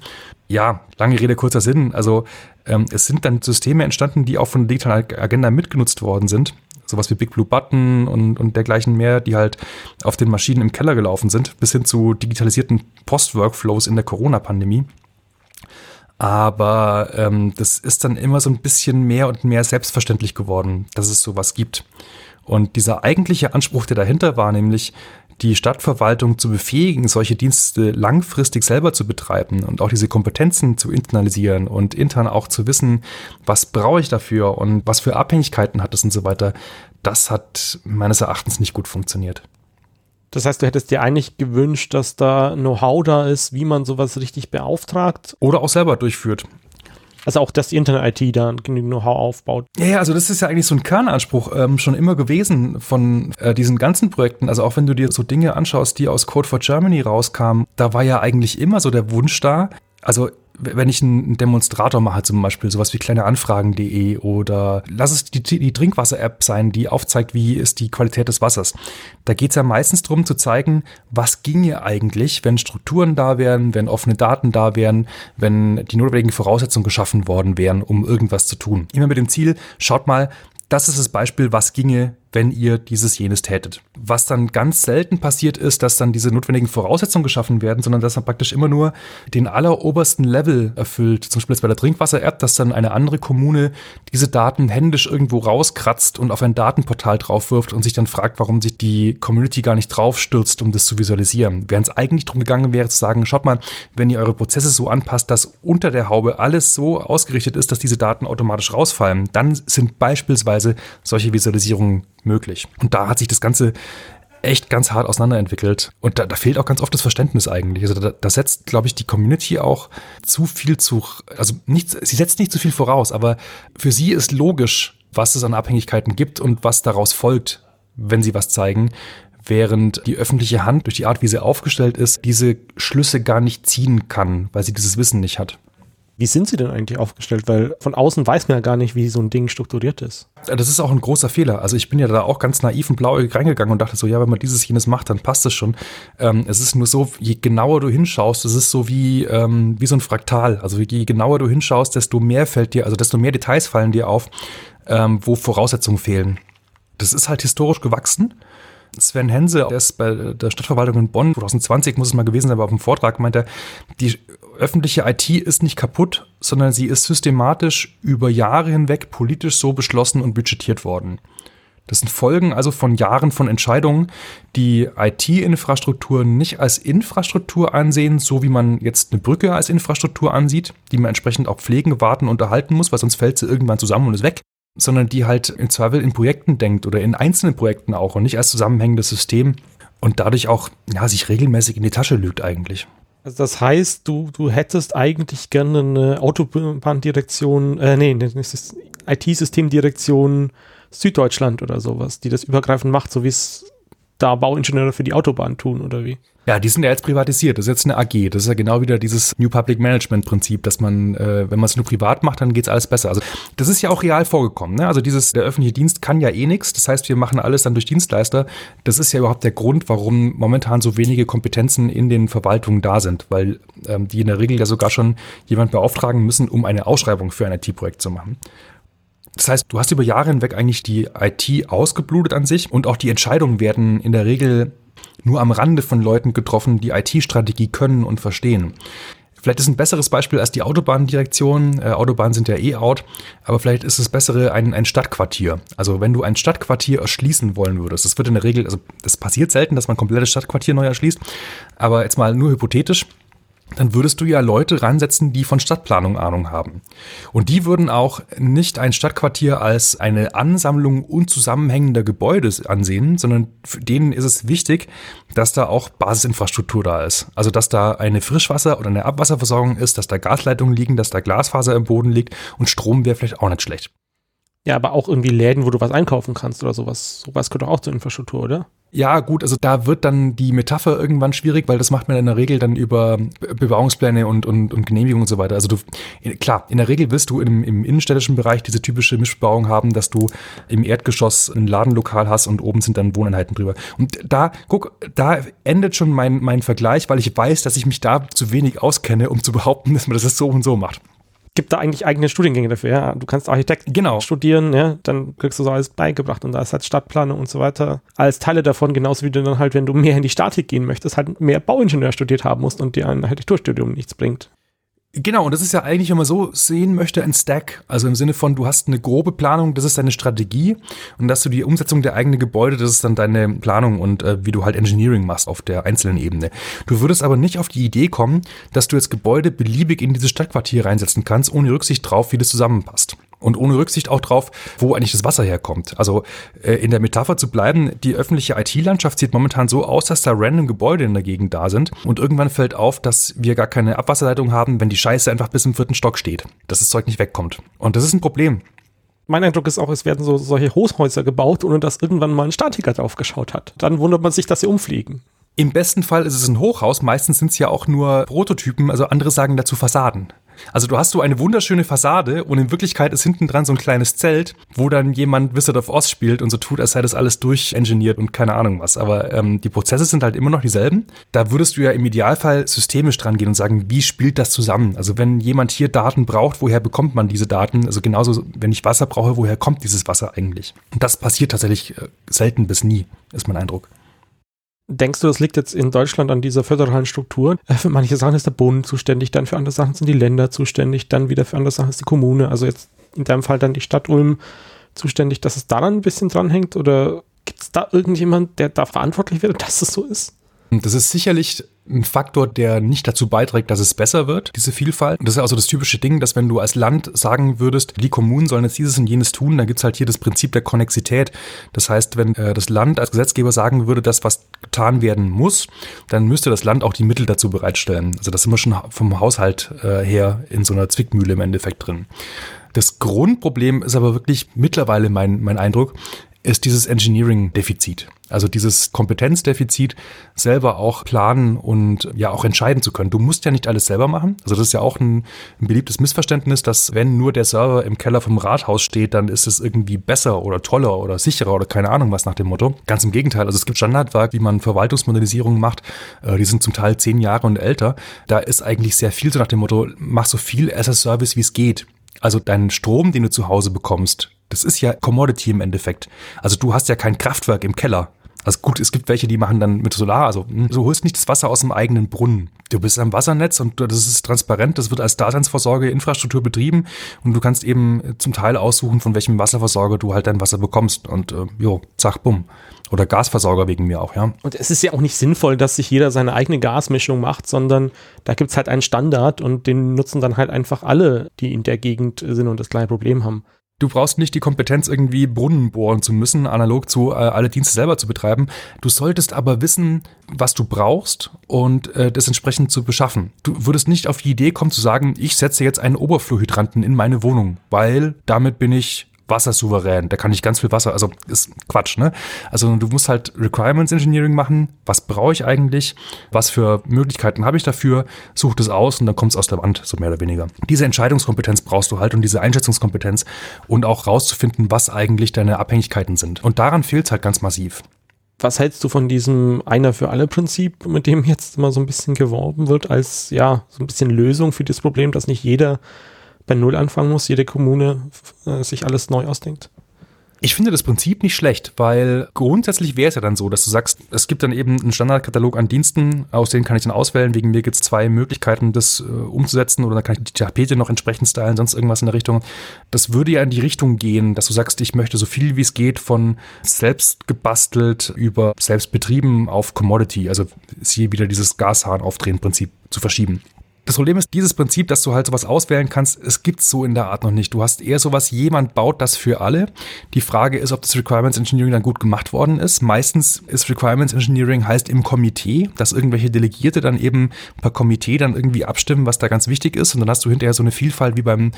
Ja, lange Rede, kurzer Sinn. Also ähm, es sind dann Systeme entstanden, die auch von der digitalen Agenda mitgenutzt worden sind sowas wie Big Blue Button und, und dergleichen mehr, die halt auf den Maschinen im Keller gelaufen sind, bis hin zu digitalisierten Post-Workflows in der Corona-Pandemie. Aber ähm, das ist dann immer so ein bisschen mehr und mehr selbstverständlich geworden, dass es sowas gibt. Und dieser eigentliche Anspruch, der dahinter war, nämlich die Stadtverwaltung zu befähigen, solche Dienste langfristig selber zu betreiben und auch diese Kompetenzen zu internalisieren und intern auch zu wissen, was brauche ich dafür und was für Abhängigkeiten hat es und so weiter, das hat meines Erachtens nicht gut funktioniert. Das heißt, du hättest dir eigentlich gewünscht, dass da Know-how da ist, wie man sowas richtig beauftragt. Oder auch selber durchführt. Also auch, dass die Internet-IT da genügend Know-how aufbaut. Ja, also das ist ja eigentlich so ein Kernanspruch ähm, schon immer gewesen von äh, diesen ganzen Projekten. Also auch wenn du dir so Dinge anschaust, die aus Code for Germany rauskamen, da war ja eigentlich immer so der Wunsch da. Also wenn ich einen Demonstrator mache, zum Beispiel sowas wie kleineanfragen.de oder lass es die, die Trinkwasser-App sein, die aufzeigt, wie ist die Qualität des Wassers. Da geht es ja meistens darum zu zeigen, was ginge eigentlich, wenn Strukturen da wären, wenn offene Daten da wären, wenn die notwendigen Voraussetzungen geschaffen worden wären, um irgendwas zu tun. Immer mit dem Ziel, schaut mal, das ist das Beispiel, was ginge, wenn ihr dieses jenes tätet. Was dann ganz selten passiert ist, dass dann diese notwendigen Voraussetzungen geschaffen werden, sondern dass man praktisch immer nur den allerobersten Level erfüllt. Zum Beispiel jetzt bei der Trinkwasser-App, dass dann eine andere Kommune diese Daten händisch irgendwo rauskratzt und auf ein Datenportal draufwirft und sich dann fragt, warum sich die Community gar nicht draufstürzt, um das zu visualisieren. Während es eigentlich darum gegangen wäre zu sagen, schaut mal, wenn ihr eure Prozesse so anpasst, dass unter der Haube alles so ausgerichtet ist, dass diese Daten automatisch rausfallen, dann sind beispielsweise solche Visualisierungen möglich. Und da hat sich das Ganze echt ganz hart auseinanderentwickelt. Und da, da fehlt auch ganz oft das Verständnis eigentlich. Also da, da setzt, glaube ich, die Community auch zu viel zu, also nicht, sie setzt nicht zu viel voraus, aber für sie ist logisch, was es an Abhängigkeiten gibt und was daraus folgt, wenn sie was zeigen. Während die öffentliche Hand durch die Art, wie sie aufgestellt ist, diese Schlüsse gar nicht ziehen kann, weil sie dieses Wissen nicht hat. Wie sind sie denn eigentlich aufgestellt? Weil von außen weiß man ja gar nicht, wie so ein Ding strukturiert ist. Das ist auch ein großer Fehler. Also ich bin ja da auch ganz naiv und blauäugig reingegangen und dachte so, ja, wenn man dieses jenes macht, dann passt es schon. Ähm, es ist nur so, je genauer du hinschaust, es ist so wie, ähm, wie so ein Fraktal. Also je genauer du hinschaust, desto mehr fällt dir, also desto mehr Details fallen dir auf, ähm, wo Voraussetzungen fehlen. Das ist halt historisch gewachsen. Sven Hense, der ist bei der Stadtverwaltung in Bonn 2020, muss es mal gewesen sein, aber auf dem Vortrag meinte er, die öffentliche IT ist nicht kaputt, sondern sie ist systematisch über Jahre hinweg politisch so beschlossen und budgetiert worden. Das sind Folgen also von Jahren von Entscheidungen, die IT-Infrastruktur nicht als Infrastruktur ansehen, so wie man jetzt eine Brücke als Infrastruktur ansieht, die man entsprechend auch pflegen, warten, unterhalten muss, weil sonst fällt sie irgendwann zusammen und ist weg, sondern die halt im Zweifel in Projekten denkt oder in einzelnen Projekten auch und nicht als zusammenhängendes System und dadurch auch ja, sich regelmäßig in die Tasche lügt eigentlich. Also das heißt, du, du hättest eigentlich gerne eine Autobahndirektion, äh, nee, IT-Systemdirektion Süddeutschland oder sowas, die das übergreifend macht, so wie es da Bauingenieure für die Autobahn tun oder wie? Ja, die sind ja jetzt privatisiert. Das ist jetzt eine AG. Das ist ja genau wieder dieses New Public Management Prinzip, dass man, äh, wenn man es nur privat macht, dann geht's alles besser. Also das ist ja auch real vorgekommen. Ne? Also dieses, der öffentliche Dienst kann ja eh nichts. Das heißt, wir machen alles dann durch Dienstleister. Das ist ja überhaupt der Grund, warum momentan so wenige Kompetenzen in den Verwaltungen da sind, weil ähm, die in der Regel ja sogar schon jemand beauftragen müssen, um eine Ausschreibung für ein IT-Projekt zu machen. Das heißt, du hast über Jahre hinweg eigentlich die IT ausgeblutet an sich und auch die Entscheidungen werden in der Regel nur am Rande von Leuten getroffen, die IT-Strategie können und verstehen. Vielleicht ist ein besseres Beispiel als die Autobahndirektion. Äh, Autobahnen sind ja eh out, aber vielleicht ist es bessere ein, ein Stadtquartier. Also wenn du ein Stadtquartier erschließen wollen würdest, das wird in der Regel, also das passiert selten, dass man komplettes Stadtquartier neu erschließt, aber jetzt mal nur hypothetisch, dann würdest du ja Leute ransetzen, die von Stadtplanung Ahnung haben. Und die würden auch nicht ein Stadtquartier als eine Ansammlung unzusammenhängender Gebäude ansehen, sondern für denen ist es wichtig, dass da auch Basisinfrastruktur da ist. Also dass da eine Frischwasser- oder eine Abwasserversorgung ist, dass da Gasleitungen liegen, dass da Glasfaser im Boden liegt und Strom wäre vielleicht auch nicht schlecht. Ja, aber auch irgendwie Läden, wo du was einkaufen kannst oder sowas. Sowas gehört auch zur Infrastruktur, oder? Ja, gut, also da wird dann die Metapher irgendwann schwierig, weil das macht man in der Regel dann über Bebauungspläne und, und, und Genehmigungen und so weiter. Also du, klar, in der Regel wirst du im, im innenstädtischen Bereich diese typische Mischbebauung haben, dass du im Erdgeschoss ein Ladenlokal hast und oben sind dann Wohneinheiten drüber. Und da, guck, da endet schon mein, mein Vergleich, weil ich weiß, dass ich mich da zu wenig auskenne, um zu behaupten, dass man das so und so macht gibt da eigentlich eigene Studiengänge dafür. Ja? Du kannst Architekt genau. studieren, ja? dann kriegst du so alles beigebracht und da ist halt Stadtplanung und so weiter als Teile davon, genauso wie du dann halt, wenn du mehr in die Statik gehen möchtest, halt mehr Bauingenieur studiert haben musst und dir ein Architekturstudium nichts bringt. Genau, und das ist ja eigentlich, wenn man so sehen möchte, ein Stack. Also im Sinne von, du hast eine grobe Planung, das ist deine Strategie und dass du die Umsetzung der eigenen Gebäude, das ist dann deine Planung und äh, wie du halt Engineering machst auf der einzelnen Ebene. Du würdest aber nicht auf die Idee kommen, dass du jetzt Gebäude beliebig in dieses Stadtquartier reinsetzen kannst, ohne Rücksicht drauf, wie das zusammenpasst. Und ohne Rücksicht auch drauf, wo eigentlich das Wasser herkommt. Also äh, in der Metapher zu bleiben, die öffentliche IT-Landschaft sieht momentan so aus, dass da random Gebäude in der Gegend da sind. Und irgendwann fällt auf, dass wir gar keine Abwasserleitung haben, wenn die Scheiße einfach bis im vierten Stock steht. Dass das Zeug nicht wegkommt. Und das ist ein Problem. Mein Eindruck ist auch, es werden so solche Hochhäuser gebaut, ohne dass irgendwann mal ein Statiker drauf geschaut hat. Dann wundert man sich, dass sie umfliegen. Im besten Fall ist es ein Hochhaus, meistens sind es ja auch nur Prototypen, also andere sagen dazu Fassaden. Also du hast so eine wunderschöne Fassade und in Wirklichkeit ist hinten dran so ein kleines Zelt, wo dann jemand Wizard of Oz spielt und so tut, als sei das alles durchengeniert und keine Ahnung was. Aber ähm, die Prozesse sind halt immer noch dieselben. Da würdest du ja im Idealfall systemisch dran gehen und sagen, wie spielt das zusammen? Also wenn jemand hier Daten braucht, woher bekommt man diese Daten? Also genauso, wenn ich Wasser brauche, woher kommt dieses Wasser eigentlich? Und das passiert tatsächlich äh, selten bis nie, ist mein Eindruck. Denkst du, das liegt jetzt in Deutschland an dieser föderalen Struktur? Äh, für manche Sachen ist der Bund zuständig, dann für andere Sachen sind die Länder zuständig, dann wieder für andere Sachen ist die Kommune, also jetzt in deinem Fall dann die Stadt Ulm zuständig, dass es daran ein bisschen dranhängt? Oder gibt es da irgendjemand, der da verantwortlich wird, dass es so ist? Das ist sicherlich ein Faktor, der nicht dazu beiträgt, dass es besser wird, diese Vielfalt. Das ist ja auch so das typische Ding, dass wenn du als Land sagen würdest, die Kommunen sollen jetzt dieses und jenes tun, dann gibt's halt hier das Prinzip der Konnexität. Das heißt, wenn äh, das Land als Gesetzgeber sagen würde, dass was getan werden muss, dann müsste das Land auch die Mittel dazu bereitstellen. Also das sind wir schon vom Haushalt äh, her in so einer Zwickmühle im Endeffekt drin. Das Grundproblem ist aber wirklich mittlerweile mein, mein Eindruck, ist dieses Engineering-Defizit. Also dieses Kompetenzdefizit, selber auch planen und ja auch entscheiden zu können. Du musst ja nicht alles selber machen. Also das ist ja auch ein, ein beliebtes Missverständnis, dass wenn nur der Server im Keller vom Rathaus steht, dann ist es irgendwie besser oder toller oder sicherer oder keine Ahnung was nach dem Motto. Ganz im Gegenteil. Also es gibt Standardwerk, wie man Verwaltungsmodellisierung macht. Äh, die sind zum Teil zehn Jahre und älter. Da ist eigentlich sehr viel so nach dem Motto, mach so viel as a Service, wie es geht. Also deinen Strom, den du zu Hause bekommst, das ist ja Commodity im Endeffekt. Also du hast ja kein Kraftwerk im Keller. Also gut, es gibt welche, die machen dann mit Solar, also hm, du holst nicht das Wasser aus dem eigenen Brunnen. Du bist am Wassernetz und das ist transparent, das wird als Daseinsvorsorge, Infrastruktur betrieben und du kannst eben zum Teil aussuchen, von welchem Wasserversorger du halt dein Wasser bekommst und äh, jo, zack, bumm. Oder Gasversorger wegen mir auch, ja. Und es ist ja auch nicht sinnvoll, dass sich jeder seine eigene Gasmischung macht, sondern da gibt es halt einen Standard und den nutzen dann halt einfach alle, die in der Gegend sind und das kleine Problem haben. Du brauchst nicht die Kompetenz, irgendwie Brunnen bohren zu müssen, analog zu äh, alle Dienste selber zu betreiben. Du solltest aber wissen, was du brauchst und äh, das entsprechend zu beschaffen. Du würdest nicht auf die Idee kommen zu sagen, ich setze jetzt einen Oberflurhydranten in meine Wohnung, weil damit bin ich wassersouverän. Da kann ich ganz viel Wasser, also ist Quatsch, ne? Also du musst halt Requirements Engineering machen. Was brauche ich eigentlich? Was für Möglichkeiten habe ich dafür? Such das aus und dann kommt es aus der Wand, so mehr oder weniger. Diese Entscheidungskompetenz brauchst du halt und diese Einschätzungskompetenz und auch rauszufinden, was eigentlich deine Abhängigkeiten sind. Und daran fehlt es halt ganz massiv. Was hältst du von diesem Einer für alle Prinzip, mit dem jetzt mal so ein bisschen geworben wird, als ja, so ein bisschen Lösung für das Problem, dass nicht jeder bei Null anfangen muss, jede Kommune äh, sich alles neu ausdenkt? Ich finde das Prinzip nicht schlecht, weil grundsätzlich wäre es ja dann so, dass du sagst, es gibt dann eben einen Standardkatalog an Diensten, aus denen kann ich dann auswählen. Wegen mir gibt es zwei Möglichkeiten, das äh, umzusetzen oder dann kann ich die Tapete noch entsprechend stylen, sonst irgendwas in der Richtung. Das würde ja in die Richtung gehen, dass du sagst, ich möchte so viel wie es geht von selbst gebastelt über selbst betrieben auf Commodity, also siehe wieder dieses Gashahn aufdrehen Prinzip zu verschieben. Das Problem ist, dieses Prinzip, dass du halt sowas auswählen kannst, es gibt so in der Art noch nicht. Du hast eher sowas, jemand baut das für alle. Die Frage ist, ob das Requirements Engineering dann gut gemacht worden ist. Meistens ist Requirements Engineering heißt im Komitee, dass irgendwelche Delegierte dann eben per Komitee dann irgendwie abstimmen, was da ganz wichtig ist. Und dann hast du hinterher so eine Vielfalt wie beim,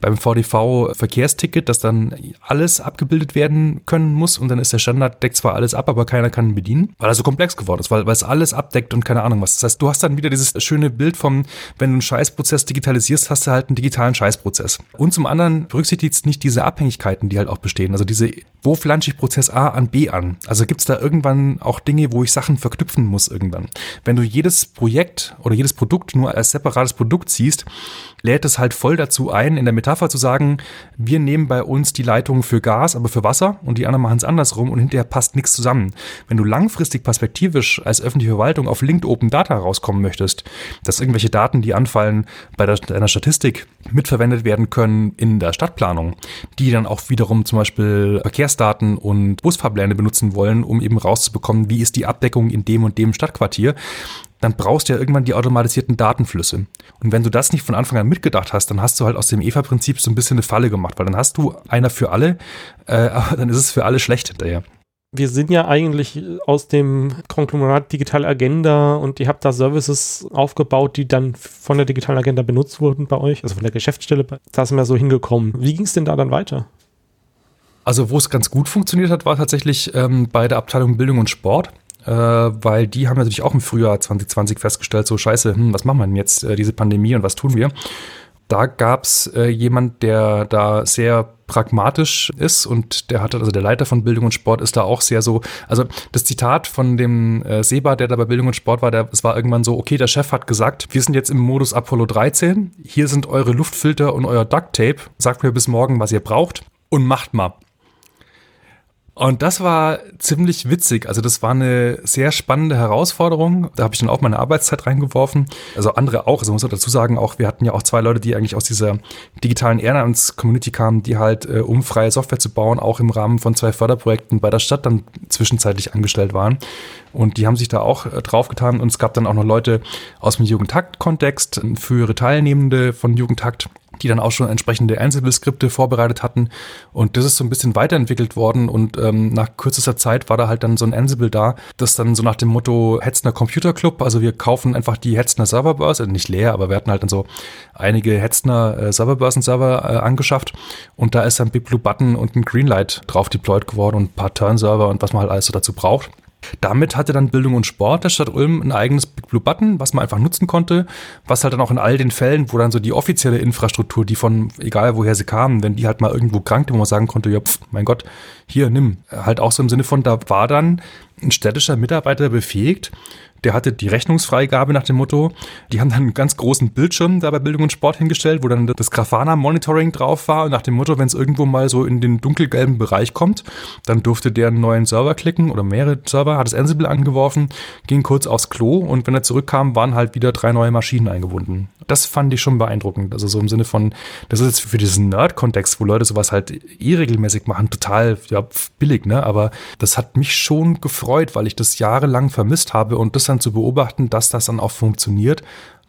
beim VDV Verkehrsticket, dass dann alles abgebildet werden können muss. Und dann ist der Standard, deckt zwar alles ab, aber keiner kann ihn bedienen, weil er so komplex geworden ist, weil, weil es alles abdeckt und keine Ahnung was. Das heißt, du hast dann wieder dieses schöne Bild vom wenn du einen Scheißprozess digitalisierst, hast du halt einen digitalen Scheißprozess. Und zum anderen berücksichtigt es nicht diese Abhängigkeiten, die halt auch bestehen. Also diese, wo flansche ich Prozess A an B an? Also gibt es da irgendwann auch Dinge, wo ich Sachen verknüpfen muss irgendwann. Wenn du jedes Projekt oder jedes Produkt nur als separates Produkt siehst, lädt es halt voll dazu ein, in der Metapher zu sagen, wir nehmen bei uns die Leitung für Gas, aber für Wasser und die anderen machen es andersrum und hinterher passt nichts zusammen. Wenn du langfristig perspektivisch als öffentliche Verwaltung auf Linked Open Data rauskommen möchtest, dass irgendwelche Daten, die anfallen, bei der, einer Statistik mitverwendet werden können in der Stadtplanung, die dann auch wiederum zum Beispiel Verkehrsdaten und Busfahrpläne benutzen wollen, um eben rauszubekommen, wie ist die Abdeckung in dem und dem Stadtquartier, dann brauchst du ja irgendwann die automatisierten Datenflüsse. Und wenn du das nicht von Anfang an mitgedacht hast, dann hast du halt aus dem EVA-Prinzip so ein bisschen eine Falle gemacht, weil dann hast du einer für alle, äh, aber dann ist es für alle schlecht hinterher. Wir sind ja eigentlich aus dem Konglomerat Digital Agenda und ihr habt da Services aufgebaut, die dann von der Digital Agenda benutzt wurden bei euch, also von der Geschäftsstelle. Da sind wir so hingekommen. Wie ging es denn da dann weiter? Also wo es ganz gut funktioniert hat, war tatsächlich ähm, bei der Abteilung Bildung und Sport äh, weil die haben natürlich auch im Frühjahr 2020 festgestellt, so scheiße, hm, was machen wir denn jetzt, äh, diese Pandemie und was tun wir? Da gab es äh, jemand, der da sehr pragmatisch ist und der hatte, also der Leiter von Bildung und Sport ist da auch sehr so, also das Zitat von dem äh, Seba, der da bei Bildung und Sport war, der, es war irgendwann so, okay, der Chef hat gesagt, wir sind jetzt im Modus Apollo 13, hier sind eure Luftfilter und euer Duct Tape, sagt mir bis morgen, was ihr braucht und macht mal. Und das war ziemlich witzig. Also das war eine sehr spannende Herausforderung. Da habe ich dann auch meine Arbeitszeit reingeworfen. Also andere auch. Also muss man dazu sagen, auch wir hatten ja auch zwei Leute, die eigentlich aus dieser digitalen Ehrenamts-Community kamen, die halt, äh, um freie Software zu bauen, auch im Rahmen von zwei Förderprojekten bei der Stadt dann zwischenzeitlich angestellt waren. Und die haben sich da auch äh, draufgetan. Und es gab dann auch noch Leute aus dem Jugendtakt-Kontext, frühere Teilnehmende von Jugendtakt die dann auch schon entsprechende Ansible-Skripte vorbereitet hatten. Und das ist so ein bisschen weiterentwickelt worden und ähm, nach kürzester Zeit war da halt dann so ein Ansible da, das dann so nach dem Motto Hetzner Computer Club, also wir kaufen einfach die Hetzner Serverbörse, nicht leer, aber wir hatten halt dann so einige Hetzner äh, Serverbörsen-Server äh, angeschafft und da ist dann Big Blue Button und ein Greenlight drauf deployed geworden und ein paar Turn-Server und was man halt alles so dazu braucht. Damit hatte dann Bildung und Sport der Stadt Ulm ein eigenes Big Blue Button, was man einfach nutzen konnte, was halt dann auch in all den Fällen, wo dann so die offizielle Infrastruktur, die von, egal woher sie kamen, wenn die halt mal irgendwo krankte, wo man sagen konnte, ja, pf, mein Gott, hier, nimm. Halt auch so im Sinne von, da war dann ein städtischer Mitarbeiter befähigt, der hatte die Rechnungsfreigabe nach dem Motto. Die haben dann einen ganz großen Bildschirm da bei Bildung und Sport hingestellt, wo dann das Grafana-Monitoring drauf war. Und nach dem Motto, wenn es irgendwo mal so in den dunkelgelben Bereich kommt, dann durfte der einen neuen Server klicken oder mehrere Server, hat das Ansible angeworfen, ging kurz aufs Klo und wenn er zurückkam, waren halt wieder drei neue Maschinen eingebunden. Das fand ich schon beeindruckend. Also so im Sinne von, das ist jetzt für diesen Nerd-Kontext, wo Leute sowas halt eh regelmäßig machen, total ja, billig, ne? Aber das hat mich schon gefreut, weil ich das jahrelang vermisst habe und das dann zu beobachten, dass das dann auch funktioniert,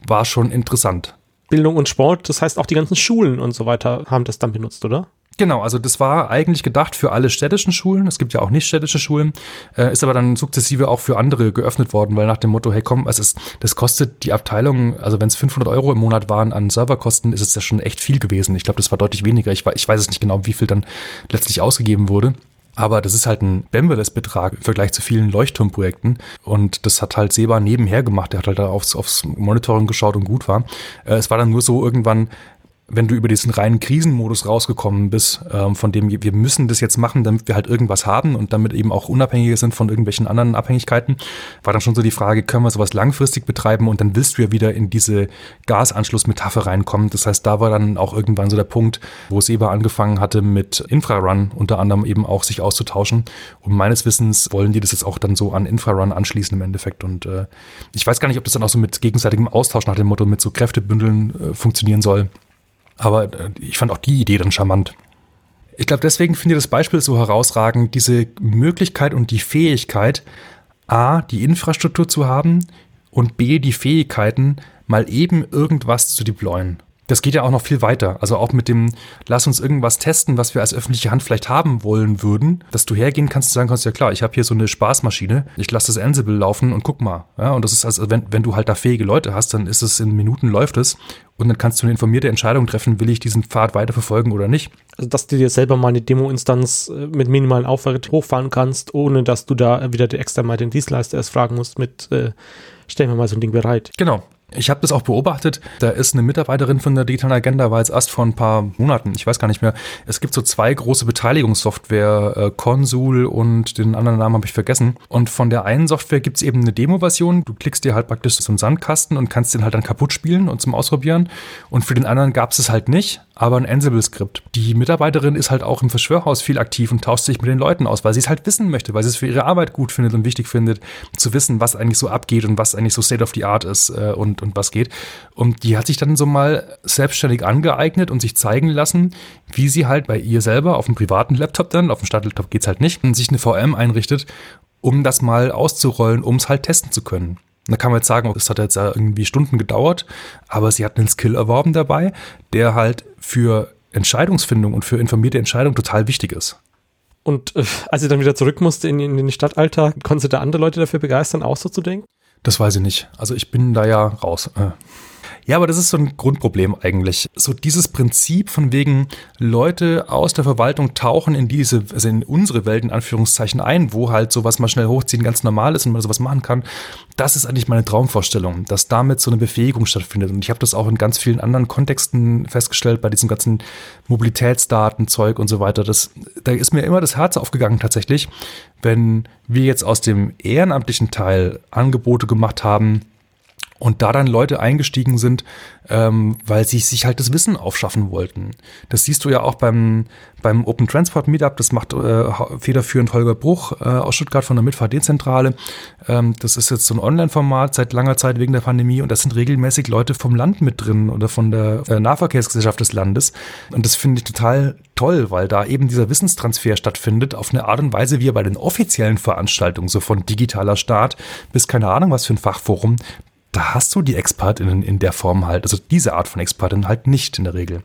war schon interessant. Bildung und Sport, das heißt auch die ganzen Schulen und so weiter haben das dann benutzt, oder? Genau, also das war eigentlich gedacht für alle städtischen Schulen. Es gibt ja auch nicht städtische Schulen, äh, ist aber dann sukzessive auch für andere geöffnet worden, weil nach dem Motto, hey komm, es ist, das kostet die Abteilung, also wenn es 500 Euro im Monat waren an Serverkosten, ist es ja schon echt viel gewesen. Ich glaube, das war deutlich weniger. Ich, ich weiß es nicht genau, wie viel dann letztlich ausgegeben wurde. Aber das ist halt ein Bembeles-Betrag im Vergleich zu vielen Leuchtturmprojekten. Und das hat halt Seba nebenher gemacht. Der hat halt aufs, aufs Monitoring geschaut und gut war. Äh, es war dann nur so irgendwann, wenn du über diesen reinen Krisenmodus rausgekommen bist, ähm, von dem wir müssen das jetzt machen, damit wir halt irgendwas haben und damit eben auch unabhängiger sind von irgendwelchen anderen Abhängigkeiten, war dann schon so die Frage, können wir sowas langfristig betreiben und dann willst du ja wieder in diese Gasanschlussmetapher reinkommen. Das heißt, da war dann auch irgendwann so der Punkt, wo Seba angefangen hatte mit Infrarun unter anderem eben auch sich auszutauschen. Und meines Wissens wollen die das jetzt auch dann so an Infrarun anschließen im Endeffekt. Und äh, ich weiß gar nicht, ob das dann auch so mit gegenseitigem Austausch nach dem Motto mit so Kräftebündeln äh, funktionieren soll. Aber äh, ich fand auch die Idee dann charmant. Ich glaube, deswegen finde ich das Beispiel so herausragend, diese Möglichkeit und die Fähigkeit, A, die Infrastruktur zu haben und B, die Fähigkeiten, mal eben irgendwas zu deployen das geht ja auch noch viel weiter. Also auch mit dem, lass uns irgendwas testen, was wir als öffentliche Hand vielleicht haben wollen würden, dass du hergehen kannst und sagen kannst, ja klar, ich habe hier so eine Spaßmaschine, ich lasse das Ansible laufen und guck mal. Ja, und das ist also, wenn, wenn du halt da fähige Leute hast, dann ist es in Minuten läuft es und dann kannst du eine informierte Entscheidung treffen, will ich diesen Pfad weiterverfolgen oder nicht. Also, dass du dir selber mal eine Demo-Instanz äh, mit minimalen Aufwand hochfahren kannst, ohne dass du da wieder extra mal den Dienstleister erst fragen musst mit, äh, stellen wir mal so ein Ding bereit. Genau. Ich habe das auch beobachtet. Da ist eine Mitarbeiterin von der digitalen Agenda, war jetzt erst vor ein paar Monaten, ich weiß gar nicht mehr. Es gibt so zwei große Beteiligungssoftware, äh, Consul und den anderen Namen habe ich vergessen. Und von der einen Software gibt es eben eine Demo-Version. Du klickst dir halt praktisch so einen Sandkasten und kannst den halt dann kaputt spielen und zum Ausprobieren. Und für den anderen gab es es halt nicht, aber ein Ansible-Skript. Die Mitarbeiterin ist halt auch im Verschwörhaus viel aktiv und tauscht sich mit den Leuten aus, weil sie es halt wissen möchte, weil sie es für ihre Arbeit gut findet und wichtig findet, zu wissen, was eigentlich so abgeht und was eigentlich so State of the Art ist äh, und und was geht. Und die hat sich dann so mal selbstständig angeeignet und sich zeigen lassen, wie sie halt bei ihr selber auf dem privaten Laptop dann, auf dem Startlaptop geht's halt nicht, sich eine VM einrichtet, um das mal auszurollen, um es halt testen zu können. Da kann man jetzt sagen, es hat jetzt irgendwie Stunden gedauert, aber sie hat einen Skill erworben dabei, der halt für Entscheidungsfindung und für informierte Entscheidung total wichtig ist. Und äh, als sie dann wieder zurück musste in, in den Stadtalltag, konnte sie da andere Leute dafür begeistern, auch so zu denken? Das weiß ich nicht. Also ich bin da ja raus. Äh. Ja, aber das ist so ein Grundproblem eigentlich. So dieses Prinzip von wegen Leute aus der Verwaltung tauchen in diese, also in unsere Welt in Anführungszeichen ein, wo halt sowas mal schnell hochziehen ganz normal ist und man sowas machen kann. Das ist eigentlich meine Traumvorstellung, dass damit so eine Befähigung stattfindet. Und ich habe das auch in ganz vielen anderen Kontexten festgestellt, bei diesem ganzen Mobilitätsdatenzeug und so weiter. Das, da ist mir immer das Herz aufgegangen tatsächlich, wenn wir jetzt aus dem ehrenamtlichen Teil Angebote gemacht haben, und da dann Leute eingestiegen sind, ähm, weil sie sich halt das Wissen aufschaffen wollten. Das siehst du ja auch beim, beim Open Transport Meetup, das macht äh, federführend Holger Bruch äh, aus Stuttgart von der Mitfahr-Dezentrale. Ähm, das ist jetzt so ein Online-Format seit langer Zeit wegen der Pandemie und da sind regelmäßig Leute vom Land mit drin oder von der äh, Nahverkehrsgesellschaft des Landes. Und das finde ich total toll, weil da eben dieser Wissenstransfer stattfindet auf eine Art und Weise, wie er bei den offiziellen Veranstaltungen, so von digitaler Start bis keine Ahnung was für ein Fachforum, da hast du die Expertinnen in der Form halt, also diese Art von Expertinnen halt nicht in der Regel.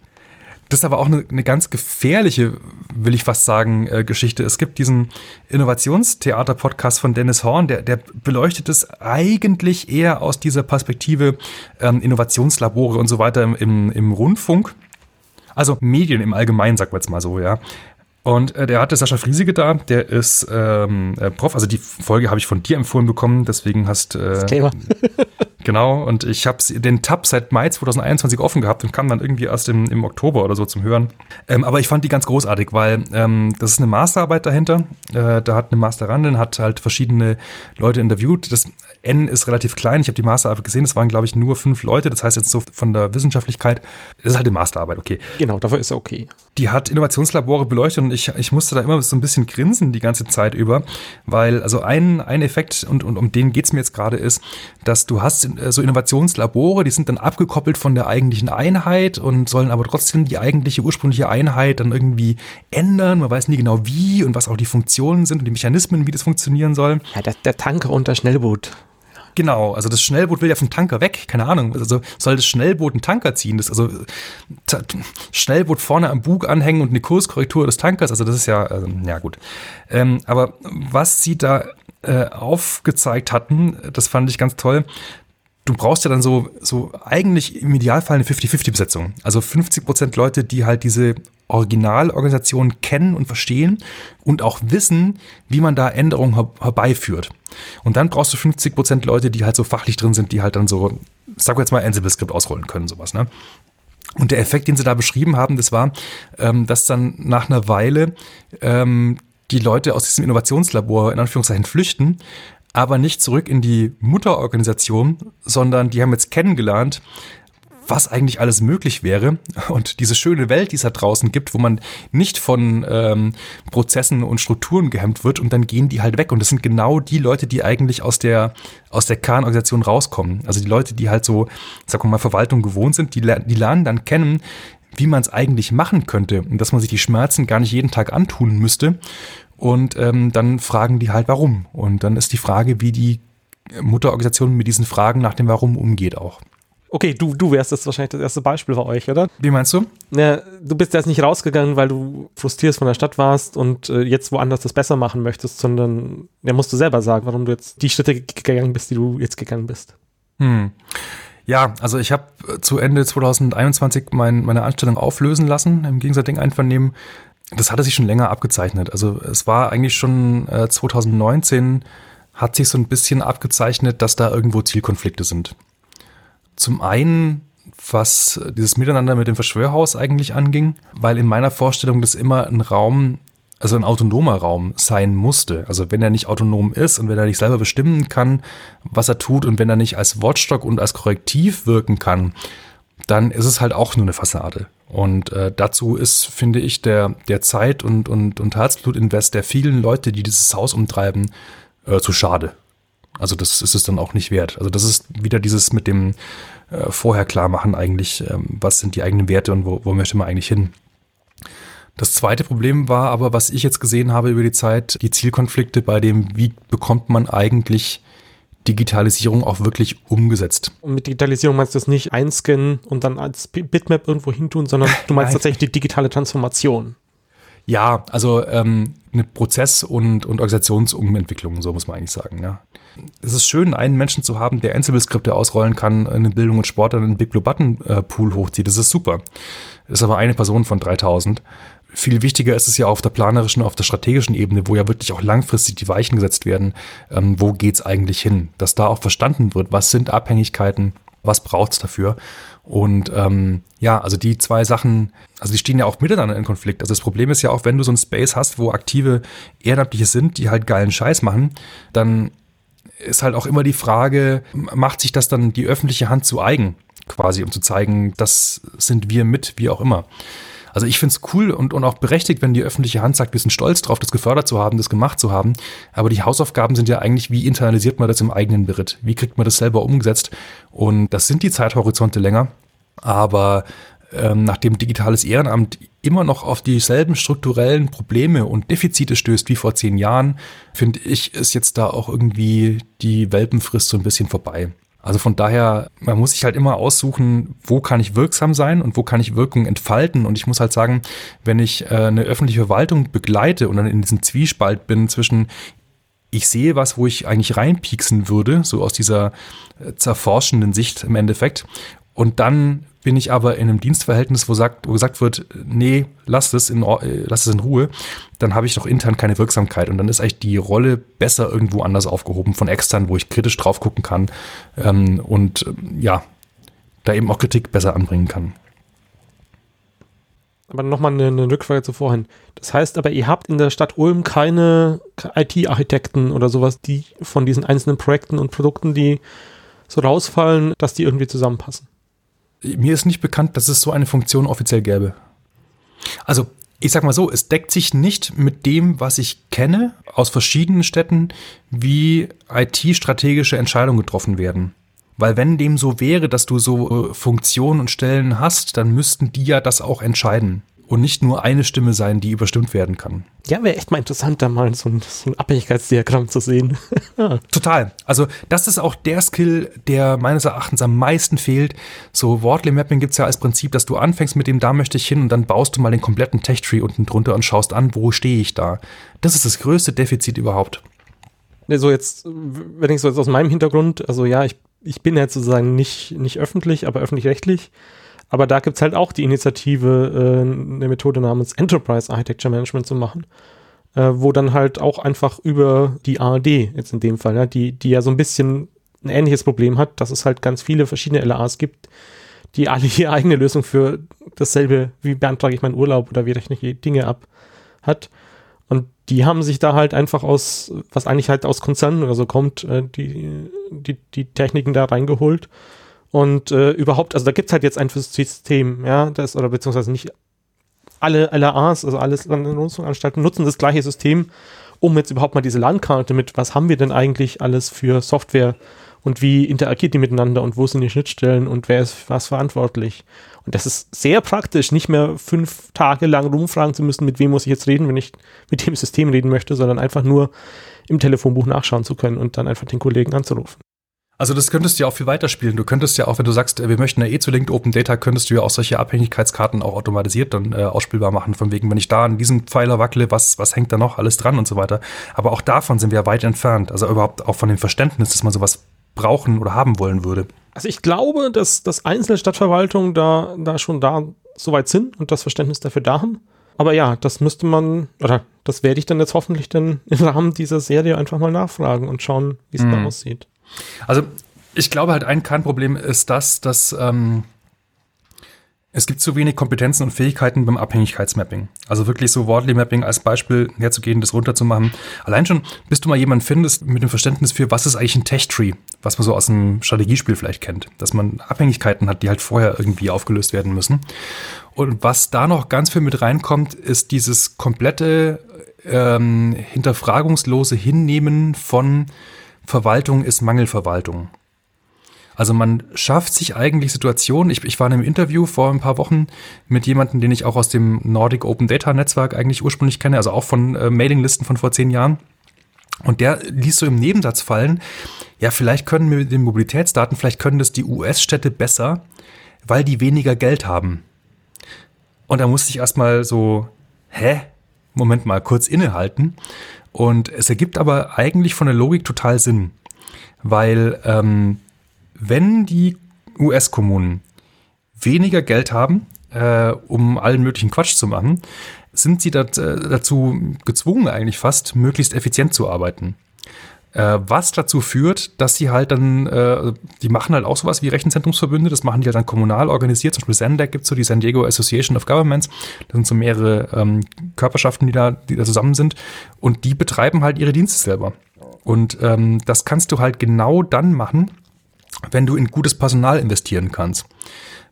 Das ist aber auch eine, eine ganz gefährliche, will ich fast sagen, äh, Geschichte. Es gibt diesen Innovationstheater-Podcast von Dennis Horn, der, der beleuchtet es eigentlich eher aus dieser Perspektive ähm, Innovationslabore und so weiter im, im, im Rundfunk. Also Medien im Allgemeinen, sagt man jetzt mal so, ja. Und äh, der hatte Sascha Friesige da, der ist ähm, äh, Prof. Also die Folge habe ich von dir empfohlen bekommen, deswegen hast äh, genau. Und ich habe den Tab seit Mai 2021 offen gehabt und kam dann irgendwie erst im, im Oktober oder so zum Hören. Ähm, aber ich fand die ganz großartig, weil ähm, das ist eine Masterarbeit dahinter. Äh, da hat eine Masterandin hat halt verschiedene Leute interviewt. Das N ist relativ klein. Ich habe die Masterarbeit gesehen. Es waren glaube ich nur fünf Leute. Das heißt jetzt so von der Wissenschaftlichkeit das ist halt eine Masterarbeit. Okay. Genau, dafür ist er okay. Die hat Innovationslabore beleuchtet und ich, ich musste da immer so ein bisschen grinsen die ganze Zeit über, weil also ein, ein Effekt, und, und um den geht es mir jetzt gerade, ist, dass du hast äh, so Innovationslabore, die sind dann abgekoppelt von der eigentlichen Einheit und sollen aber trotzdem die eigentliche ursprüngliche Einheit dann irgendwie ändern. Man weiß nie genau wie und was auch die Funktionen sind und die Mechanismen, wie das funktionieren soll. Ja, der, der Tanker und das Schnellboot. Genau, also das Schnellboot will ja vom Tanker weg, keine Ahnung. Also soll das Schnellboot einen Tanker ziehen? Das, also Schnellboot vorne am Bug anhängen und eine Kurskorrektur des Tankers, also das ist ja, äh, ja gut. Ähm, aber was sie da äh, aufgezeigt hatten, das fand ich ganz toll. Du brauchst ja dann so, so eigentlich im Idealfall eine 50-50-Besetzung. Also 50 Prozent Leute, die halt diese Originalorganisation kennen und verstehen und auch wissen, wie man da Änderungen her herbeiführt. Und dann brauchst du 50 Prozent Leute, die halt so fachlich drin sind, die halt dann so, sag jetzt mal, Ansible-Skript ausrollen können, sowas, ne? Und der Effekt, den sie da beschrieben haben, das war, ähm, dass dann nach einer Weile ähm, die Leute aus diesem Innovationslabor in Anführungszeichen flüchten, aber nicht zurück in die Mutterorganisation, sondern die haben jetzt kennengelernt, was eigentlich alles möglich wäre und diese schöne Welt, die es da draußen gibt, wo man nicht von ähm, Prozessen und Strukturen gehemmt wird und dann gehen die halt weg und das sind genau die Leute, die eigentlich aus der aus der Kernorganisation rauskommen. Also die Leute, die halt so, sag mal, Verwaltung gewohnt sind, die, die lernen dann kennen, wie man es eigentlich machen könnte und dass man sich die Schmerzen gar nicht jeden Tag antun müsste. Und ähm, dann fragen die halt, warum. Und dann ist die Frage, wie die Mutterorganisation mit diesen Fragen nach dem Warum umgeht auch. Okay, du, du wärst das wahrscheinlich das erste Beispiel bei euch, oder? Wie meinst du? Ja, du bist jetzt nicht rausgegangen, weil du frustriert von der Stadt warst und äh, jetzt woanders das besser machen möchtest, sondern ja, musst du selber sagen, warum du jetzt die Schritte gegangen bist, die du jetzt gegangen bist. Hm. Ja, also ich habe äh, zu Ende 2021 mein, meine Anstellung auflösen lassen, im gegenseitigen Einvernehmen. Das hatte sich schon länger abgezeichnet. Also es war eigentlich schon äh, 2019 hat sich so ein bisschen abgezeichnet, dass da irgendwo Zielkonflikte sind. Zum einen, was dieses Miteinander mit dem Verschwörhaus eigentlich anging, weil in meiner Vorstellung das immer ein Raum, also ein autonomer Raum sein musste. Also wenn er nicht autonom ist und wenn er nicht selber bestimmen kann, was er tut und wenn er nicht als Watchdog und als Korrektiv wirken kann, dann ist es halt auch nur eine Fassade. Und äh, dazu ist, finde ich, der, der Zeit- und, und, und Herzblutinvest der vielen Leute, die dieses Haus umtreiben, äh, zu schade. Also das ist es dann auch nicht wert. Also das ist wieder dieses mit dem äh, vorher klar machen eigentlich, ähm, was sind die eigenen Werte und wo, wo möchte man eigentlich hin. Das zweite Problem war aber, was ich jetzt gesehen habe über die Zeit, die Zielkonflikte bei dem, wie bekommt man eigentlich Digitalisierung auch wirklich umgesetzt. Und mit Digitalisierung meinst du das nicht einscannen und dann als Bitmap irgendwo hintun, sondern du meinst tatsächlich die digitale Transformation. Ja, also ähm, eine Prozess- und, und Organisationsumentwicklung, so muss man eigentlich sagen. Ja. Es ist schön, einen Menschen zu haben, der Ansible-Skripte ausrollen kann, in Bildung und Sport dann einen Big Blue Button äh, Pool hochzieht. Das ist super. Das ist aber eine Person von 3000. Viel wichtiger ist es ja auf der planerischen, auf der strategischen Ebene, wo ja wirklich auch langfristig die Weichen gesetzt werden. Ähm, wo geht's eigentlich hin? Dass da auch verstanden wird, was sind Abhängigkeiten, was braucht's dafür? Und ähm, ja, also die zwei Sachen, also die stehen ja auch miteinander in Konflikt. Also das Problem ist ja auch, wenn du so einen Space hast, wo aktive Ehrenamtliche sind, die halt geilen Scheiß machen, dann ist halt auch immer die Frage, macht sich das dann die öffentliche Hand zu eigen, quasi, um zu zeigen, das sind wir mit, wie auch immer. Also ich finde es cool und, und auch berechtigt, wenn die öffentliche Hand sagt, wir sind stolz drauf, das gefördert zu haben, das gemacht zu haben. Aber die Hausaufgaben sind ja eigentlich, wie internalisiert man das im eigenen Beritt? Wie kriegt man das selber umgesetzt? Und das sind die Zeithorizonte länger. Aber ähm, nachdem digitales Ehrenamt immer noch auf dieselben strukturellen Probleme und Defizite stößt wie vor zehn Jahren, finde ich, ist jetzt da auch irgendwie die Welpenfrist so ein bisschen vorbei. Also von daher, man muss sich halt immer aussuchen, wo kann ich wirksam sein und wo kann ich Wirkung entfalten. Und ich muss halt sagen, wenn ich äh, eine öffentliche Verwaltung begleite und dann in diesem Zwiespalt bin zwischen ich sehe was, wo ich eigentlich reinpieksen würde, so aus dieser äh, zerforschenden Sicht im Endeffekt, Und dann bin ich aber in einem Dienstverhältnis, wo, sagt, wo gesagt wird, nee, lass es in, äh, lass es in Ruhe, dann habe ich doch intern keine Wirksamkeit. Und dann ist eigentlich die Rolle besser irgendwo anders aufgehoben von extern, wo ich kritisch drauf gucken kann ähm, und ähm, ja, da eben auch Kritik besser anbringen kann. Aber nochmal eine, eine Rückfrage zu vorhin. Das heißt aber, ihr habt in der Stadt Ulm keine IT-Architekten oder sowas, die von diesen einzelnen Projekten und Produkten, die so rausfallen, dass die irgendwie zusammenpassen. Mir ist nicht bekannt, dass es so eine Funktion offiziell gäbe. Also, ich sag mal so, es deckt sich nicht mit dem, was ich kenne aus verschiedenen Städten, wie IT-strategische Entscheidungen getroffen werden. Weil wenn dem so wäre, dass du so äh, Funktionen und Stellen hast, dann müssten die ja das auch entscheiden und nicht nur eine Stimme sein, die überstimmt werden kann. Ja, wäre echt mal interessant, da mal so ein, so ein Abhängigkeitsdiagramm zu sehen. Total. Also das ist auch der Skill, der meines Erachtens am meisten fehlt. So Wortley Mapping gibt es ja als Prinzip, dass du anfängst mit dem, da möchte ich hin und dann baust du mal den kompletten Tech-Tree unten drunter und schaust an, wo stehe ich da. Das ist das größte Defizit überhaupt. Ne, so jetzt, wenn ich so jetzt aus meinem Hintergrund, also ja, ich, ich bin jetzt sozusagen nicht, nicht öffentlich, aber öffentlich-rechtlich. Aber da gibt es halt auch die Initiative, äh, eine Methode namens Enterprise Architecture Management zu machen, äh, wo dann halt auch einfach über die ARD, jetzt in dem Fall, ja, die, die ja so ein bisschen ein ähnliches Problem hat, dass es halt ganz viele verschiedene LAs gibt, die alle ihre eigene Lösung für dasselbe, wie beantrage ich meinen Urlaub oder wie rechne ich Dinge ab, hat. Und die haben sich da halt einfach aus, was eigentlich halt aus Konzernen oder so kommt, äh, die, die, die Techniken da reingeholt und äh, überhaupt, also da gibt es halt jetzt ein System, ja, das, oder beziehungsweise nicht alle LAAs, also alle Nutzungsanstalten nutzen das gleiche System, um jetzt überhaupt mal diese Landkarte mit, was haben wir denn eigentlich alles für Software und wie interagiert die miteinander und wo sind die Schnittstellen und wer ist was verantwortlich. Und das ist sehr praktisch, nicht mehr fünf Tage lang rumfragen zu müssen, mit wem muss ich jetzt reden, wenn ich mit dem System reden möchte, sondern einfach nur im Telefonbuch nachschauen zu können und dann einfach den Kollegen anzurufen. Also das könntest du ja auch viel weiterspielen. Du könntest ja auch, wenn du sagst, wir möchten ja eh zu Linked Open Data, könntest du ja auch solche Abhängigkeitskarten auch automatisiert dann äh, ausspielbar machen, von wegen, wenn ich da an diesem Pfeiler wackele, was, was hängt da noch alles dran und so weiter. Aber auch davon sind wir ja weit entfernt. Also überhaupt auch von dem Verständnis, dass man sowas brauchen oder haben wollen würde. Also ich glaube, dass, dass einzelne Stadtverwaltungen da, da schon da so weit sind und das Verständnis dafür da haben. Aber ja, das müsste man, oder das werde ich dann jetzt hoffentlich dann im Rahmen dieser Serie einfach mal nachfragen und schauen, wie es mm. da aussieht. Also ich glaube halt, ein Kernproblem ist das, dass ähm, es gibt zu wenig Kompetenzen und Fähigkeiten beim Abhängigkeitsmapping. Also wirklich so Wortly-Mapping als Beispiel herzugehen, das runterzumachen. Allein schon, bis du mal jemanden findest mit dem Verständnis für, was ist eigentlich ein Tech-Tree, was man so aus einem Strategiespiel vielleicht kennt. Dass man Abhängigkeiten hat, die halt vorher irgendwie aufgelöst werden müssen. Und was da noch ganz viel mit reinkommt, ist dieses komplette ähm, hinterfragungslose Hinnehmen von Verwaltung ist Mangelverwaltung. Also man schafft sich eigentlich Situationen. Ich, ich war in einem Interview vor ein paar Wochen mit jemandem, den ich auch aus dem Nordic Open Data Netzwerk eigentlich ursprünglich kenne, also auch von äh, Mailinglisten von vor zehn Jahren. Und der ließ so im Nebensatz fallen, ja, vielleicht können wir mit den Mobilitätsdaten, vielleicht können das die US-Städte besser, weil die weniger Geld haben. Und da musste ich erstmal so, hä? Moment mal, kurz innehalten und es ergibt aber eigentlich von der Logik total Sinn, weil ähm, wenn die US-Kommunen weniger Geld haben, äh, um allen möglichen Quatsch zu machen, sind sie dat, äh, dazu gezwungen eigentlich fast, möglichst effizient zu arbeiten. Äh, was dazu führt, dass sie halt dann, äh, die machen halt auch sowas wie Rechenzentrumsverbünde, das machen die halt dann kommunal organisiert, zum Beispiel SANDEC gibt es so die San Diego Association of Governments, das sind so mehrere ähm, Körperschaften, die da, die da zusammen sind. Und die betreiben halt ihre Dienste selber. Und ähm, das kannst du halt genau dann machen, wenn du in gutes Personal investieren kannst.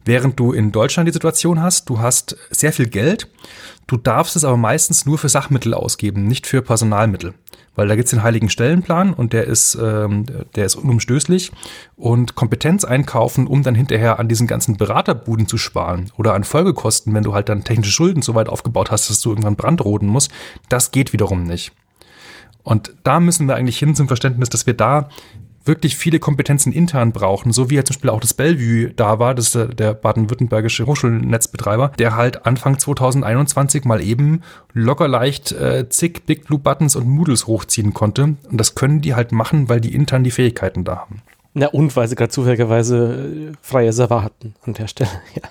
Während du in Deutschland die Situation hast, du hast sehr viel Geld, du darfst es aber meistens nur für Sachmittel ausgeben, nicht für Personalmittel weil da gibt es den heiligen Stellenplan und der ist, ähm, der ist unumstößlich und Kompetenz einkaufen, um dann hinterher an diesen ganzen Beraterbuden zu sparen oder an Folgekosten, wenn du halt dann technische Schulden so weit aufgebaut hast, dass du irgendwann brandroden musst, das geht wiederum nicht. Und da müssen wir eigentlich hin zum Verständnis, dass wir da wirklich viele Kompetenzen intern brauchen, so wie ja zum Beispiel auch das Bellevue da war, das ist der baden-württembergische Hochschulnetzbetreiber, der halt Anfang 2021 mal eben locker leicht äh, zig Big Blue Buttons und Moodles hochziehen konnte. Und das können die halt machen, weil die intern die Fähigkeiten da haben. Na und weil sie gerade zufälligerweise äh, freie Server hatten an der Stelle, ja.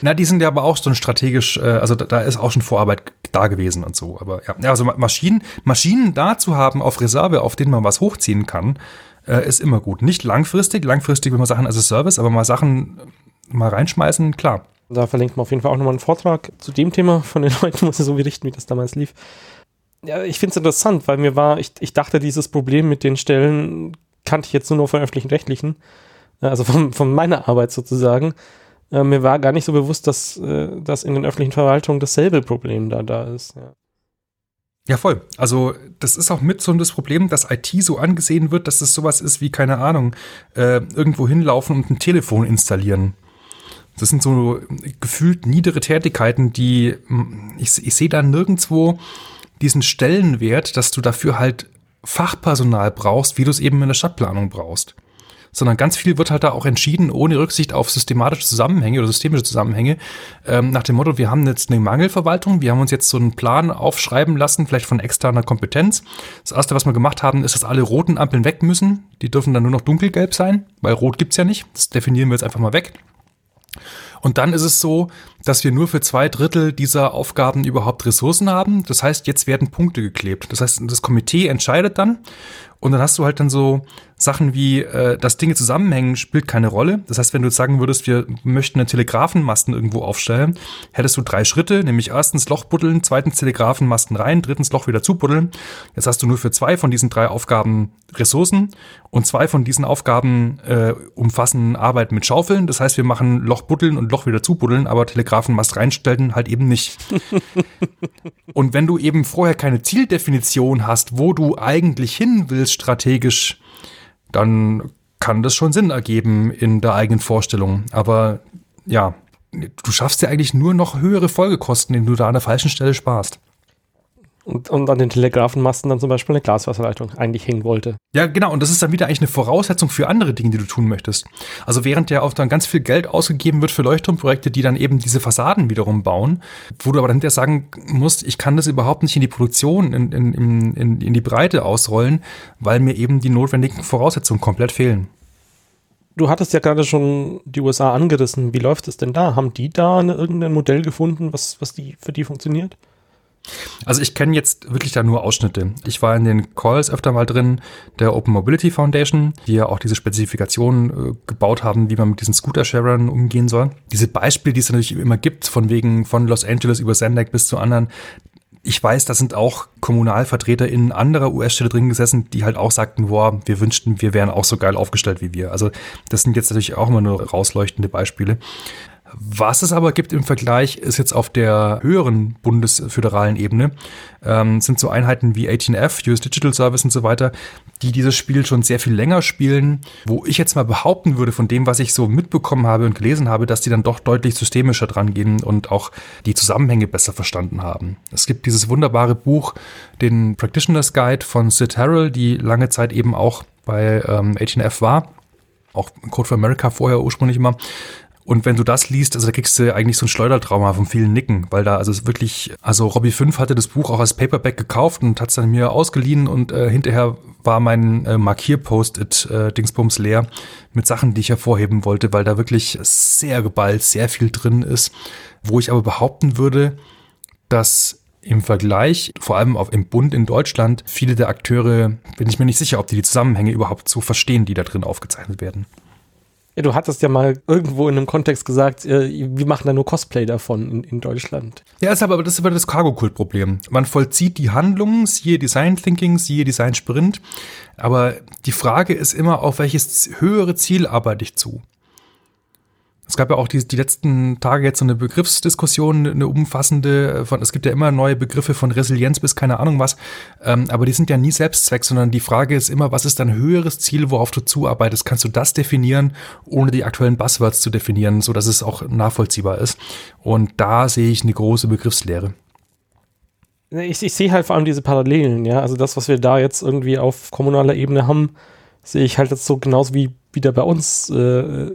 Na, die sind ja aber auch schon strategisch, äh, also da, da ist auch schon Vorarbeit da gewesen und so. Aber ja, also Maschinen, Maschinen da zu haben auf Reserve, auf denen man was hochziehen kann, äh, ist immer gut. Nicht langfristig, langfristig will man Sachen als Service, aber mal Sachen mal reinschmeißen, klar. Da verlinkt man auf jeden Fall auch nochmal einen Vortrag zu dem Thema von den Leuten, muss ich so berichten, wie das damals lief. Ja, ich finde es interessant, weil mir war, ich, ich dachte, dieses Problem mit den Stellen kannte ich jetzt nur noch von öffentlichen Rechtlichen, äh, also von, von meiner Arbeit sozusagen. Äh, mir war gar nicht so bewusst, dass, äh, dass in den öffentlichen Verwaltungen dasselbe Problem da, da ist. Ja. Ja, voll. Also das ist auch mit so das Problem, dass IT so angesehen wird, dass es sowas ist wie, keine Ahnung, äh, irgendwo hinlaufen und ein Telefon installieren. Das sind so gefühlt niedere Tätigkeiten, die ich, ich sehe da nirgendwo diesen Stellenwert, dass du dafür halt Fachpersonal brauchst, wie du es eben in der Stadtplanung brauchst. Sondern ganz viel wird halt da auch entschieden, ohne Rücksicht auf systematische Zusammenhänge oder systemische Zusammenhänge. Ähm, nach dem Motto, wir haben jetzt eine Mangelverwaltung, wir haben uns jetzt so einen Plan aufschreiben lassen, vielleicht von externer Kompetenz. Das erste, was wir gemacht haben, ist, dass alle roten Ampeln weg müssen. Die dürfen dann nur noch dunkelgelb sein, weil rot gibt's ja nicht. Das definieren wir jetzt einfach mal weg. Und dann ist es so, dass wir nur für zwei Drittel dieser Aufgaben überhaupt Ressourcen haben. Das heißt, jetzt werden Punkte geklebt. Das heißt, das Komitee entscheidet dann und dann hast du halt dann so Sachen wie, äh, dass Dinge zusammenhängen, spielt keine Rolle. Das heißt, wenn du jetzt sagen würdest, wir möchten einen Telegrafenmasten irgendwo aufstellen, hättest du drei Schritte, nämlich erstens Loch buddeln, zweitens Telegrafenmasten rein, drittens Loch wieder zubuddeln. Jetzt hast du nur für zwei von diesen drei Aufgaben Ressourcen und zwei von diesen Aufgaben äh, umfassen Arbeit mit Schaufeln. Das heißt, wir machen Loch buddeln und Loch wieder zubuddeln, aber Telegrafenmast reinstellen halt eben nicht. und wenn du eben vorher keine Zieldefinition hast, wo du eigentlich hin willst strategisch, dann kann das schon Sinn ergeben in der eigenen Vorstellung. Aber ja, du schaffst ja eigentlich nur noch höhere Folgekosten, indem du da an der falschen Stelle sparst. Und, und an den Telegrafenmasten dann zum Beispiel eine Glaswasserleitung eigentlich hängen wollte. Ja, genau. Und das ist dann wieder eigentlich eine Voraussetzung für andere Dinge, die du tun möchtest. Also während ja auch dann ganz viel Geld ausgegeben wird für Leuchtturmprojekte, die dann eben diese Fassaden wiederum bauen, wo du aber dann hinterher sagen musst, ich kann das überhaupt nicht in die Produktion, in, in, in, in die Breite ausrollen, weil mir eben die notwendigen Voraussetzungen komplett fehlen. Du hattest ja gerade schon die USA angerissen. Wie läuft es denn da? Haben die da eine, irgendein Modell gefunden, was, was die, für die funktioniert? Also ich kenne jetzt wirklich da nur Ausschnitte. Ich war in den Calls öfter mal drin der Open Mobility Foundation, die ja auch diese Spezifikationen äh, gebaut haben, wie man mit diesen Scooter-Sharern umgehen soll. Diese Beispiele, die es natürlich immer gibt, von wegen von Los Angeles über Sendak bis zu anderen, ich weiß, da sind auch Kommunalvertreter in anderer US-Stelle drin gesessen, die halt auch sagten, boah, wir wünschten, wir wären auch so geil aufgestellt wie wir. Also das sind jetzt natürlich auch immer nur rausleuchtende Beispiele. Was es aber gibt im Vergleich, ist jetzt auf der höheren bundesföderalen Ebene, ähm, sind so Einheiten wie 18F, US Digital Service und so weiter, die dieses Spiel schon sehr viel länger spielen, wo ich jetzt mal behaupten würde, von dem, was ich so mitbekommen habe und gelesen habe, dass die dann doch deutlich systemischer dran gehen und auch die Zusammenhänge besser verstanden haben. Es gibt dieses wunderbare Buch, den Practitioner's Guide von Sid Harrell, die lange Zeit eben auch bei ähm, 18F war auch Code for America vorher ursprünglich immer. Und wenn du das liest, also da kriegst du eigentlich so ein Schleudertrauma von vielen Nicken, weil da also es wirklich, also Robbie 5 hatte das Buch auch als Paperback gekauft und hat es dann mir ausgeliehen und äh, hinterher war mein äh, Markierpost-it äh, Dingsbums leer mit Sachen, die ich hervorheben wollte, weil da wirklich sehr geballt, sehr viel drin ist, wo ich aber behaupten würde, dass im Vergleich, vor allem auf, im Bund in Deutschland, viele der Akteure, bin ich mir nicht sicher, ob die die Zusammenhänge überhaupt so verstehen, die da drin aufgezeichnet werden. Ja, du hattest ja mal irgendwo in einem Kontext gesagt, äh, wir machen da nur Cosplay davon in, in Deutschland. Ja, ist aber, das ist aber das Cargo-Kult-Problem. Man vollzieht die Handlungen, siehe Design Thinking, siehe Design Sprint. Aber die Frage ist immer, auf welches höhere Ziel arbeite ich zu? Es gab ja auch die, die letzten Tage jetzt so eine Begriffsdiskussion, eine umfassende, von, es gibt ja immer neue Begriffe von Resilienz bis keine Ahnung was, ähm, aber die sind ja nie Selbstzweck, sondern die Frage ist immer, was ist dein höheres Ziel, worauf du zuarbeitest? Kannst du das definieren, ohne die aktuellen Buzzwords zu definieren, so dass es auch nachvollziehbar ist? Und da sehe ich eine große Begriffslehre. Ich, ich sehe halt vor allem diese Parallelen, ja, also das, was wir da jetzt irgendwie auf kommunaler Ebene haben, sehe ich halt jetzt so genauso wie wieder bei uns äh,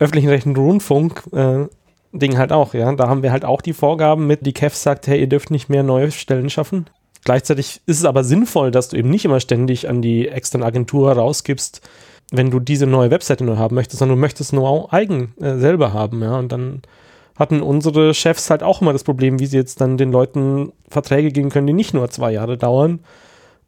öffentlichen Rechten Rundfunk äh, Ding halt auch, ja. Da haben wir halt auch die Vorgaben mit, die KEF sagt, hey, ihr dürft nicht mehr neue Stellen schaffen. Gleichzeitig ist es aber sinnvoll, dass du eben nicht immer ständig an die externe Agentur rausgibst, wenn du diese neue Webseite nur haben möchtest, sondern du möchtest nur eigen äh, selber haben, ja, und dann hatten unsere Chefs halt auch immer das Problem, wie sie jetzt dann den Leuten Verträge geben können, die nicht nur zwei Jahre dauern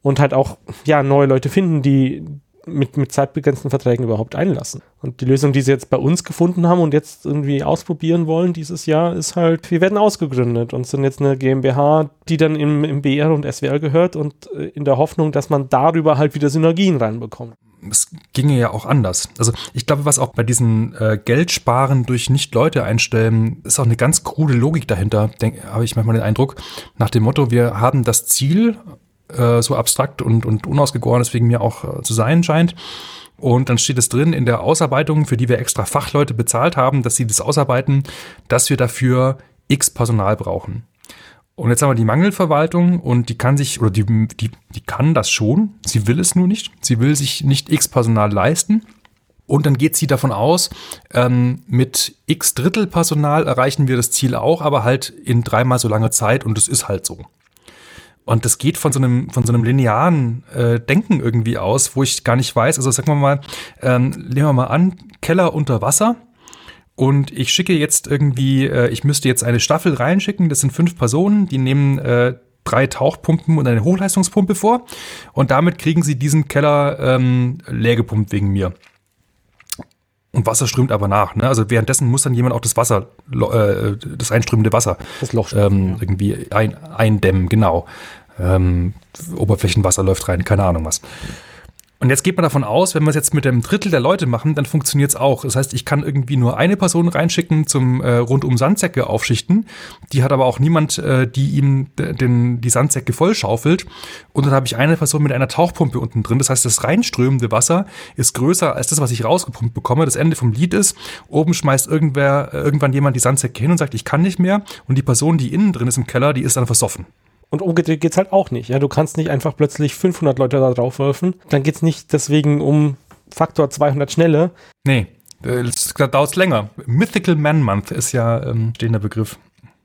und halt auch, ja, neue Leute finden, die mit, mit zeitbegrenzten Verträgen überhaupt einlassen. Und die Lösung, die sie jetzt bei uns gefunden haben und jetzt irgendwie ausprobieren wollen dieses Jahr, ist halt, wir werden ausgegründet und sind jetzt eine GmbH, die dann im, im BR und SWR gehört und äh, in der Hoffnung, dass man darüber halt wieder Synergien reinbekommt es ginge ja auch anders. Also ich glaube, was auch bei diesen äh, Geldsparen durch Nicht-Leute einstellen, ist auch eine ganz krude Logik dahinter, habe ich manchmal den Eindruck, nach dem Motto, wir haben das Ziel, äh, so abstrakt und, und unausgegoren, deswegen mir auch äh, zu sein scheint. Und dann steht es drin in der Ausarbeitung, für die wir extra Fachleute bezahlt haben, dass sie das ausarbeiten, dass wir dafür X Personal brauchen. Und jetzt haben wir die Mangelverwaltung und die kann sich, oder die, die, die kann das schon, sie will es nur nicht. Sie will sich nicht X Personal leisten. Und dann geht sie davon aus, ähm, mit X Drittel Personal erreichen wir das Ziel auch, aber halt in dreimal so langer Zeit und es ist halt so. Und das geht von so einem, von so einem linearen äh, Denken irgendwie aus, wo ich gar nicht weiß. Also sagen wir mal, ähm, nehmen wir mal an, Keller unter Wasser. Und ich schicke jetzt irgendwie, äh, ich müsste jetzt eine Staffel reinschicken. Das sind fünf Personen, die nehmen äh, drei Tauchpumpen und eine Hochleistungspumpe vor. Und damit kriegen sie diesen Keller ähm, leer gepumpt wegen mir. Und Wasser strömt aber nach. Ne? Also währenddessen muss dann jemand auch das Wasser, äh, das einströmende Wasser das Loch ähm, irgendwie ein, eindämmen, genau. Ähm, Oberflächenwasser läuft rein, keine Ahnung was. Und jetzt geht man davon aus, wenn wir es jetzt mit einem Drittel der Leute machen, dann funktioniert es auch. Das heißt, ich kann irgendwie nur eine Person reinschicken zum äh, rundum Sandsäcke aufschichten. Die hat aber auch niemand, äh, die ihm den, die Sandsäcke vollschaufelt. Und dann habe ich eine Person mit einer Tauchpumpe unten drin. Das heißt, das reinströmende Wasser ist größer als das, was ich rausgepumpt bekomme. Das Ende vom Lied ist, oben schmeißt irgendwer, äh, irgendwann jemand die Sandsäcke hin und sagt, ich kann nicht mehr. Und die Person, die innen drin ist im Keller, die ist dann versoffen. Und umgedreht geht's halt auch nicht. Ja, du kannst nicht einfach plötzlich 500 Leute da drauf werfen. Dann geht's nicht deswegen um Faktor 200 Schnelle. Nee, das dauert länger. Mythical Man Month ist ja ähm, stehender Begriff.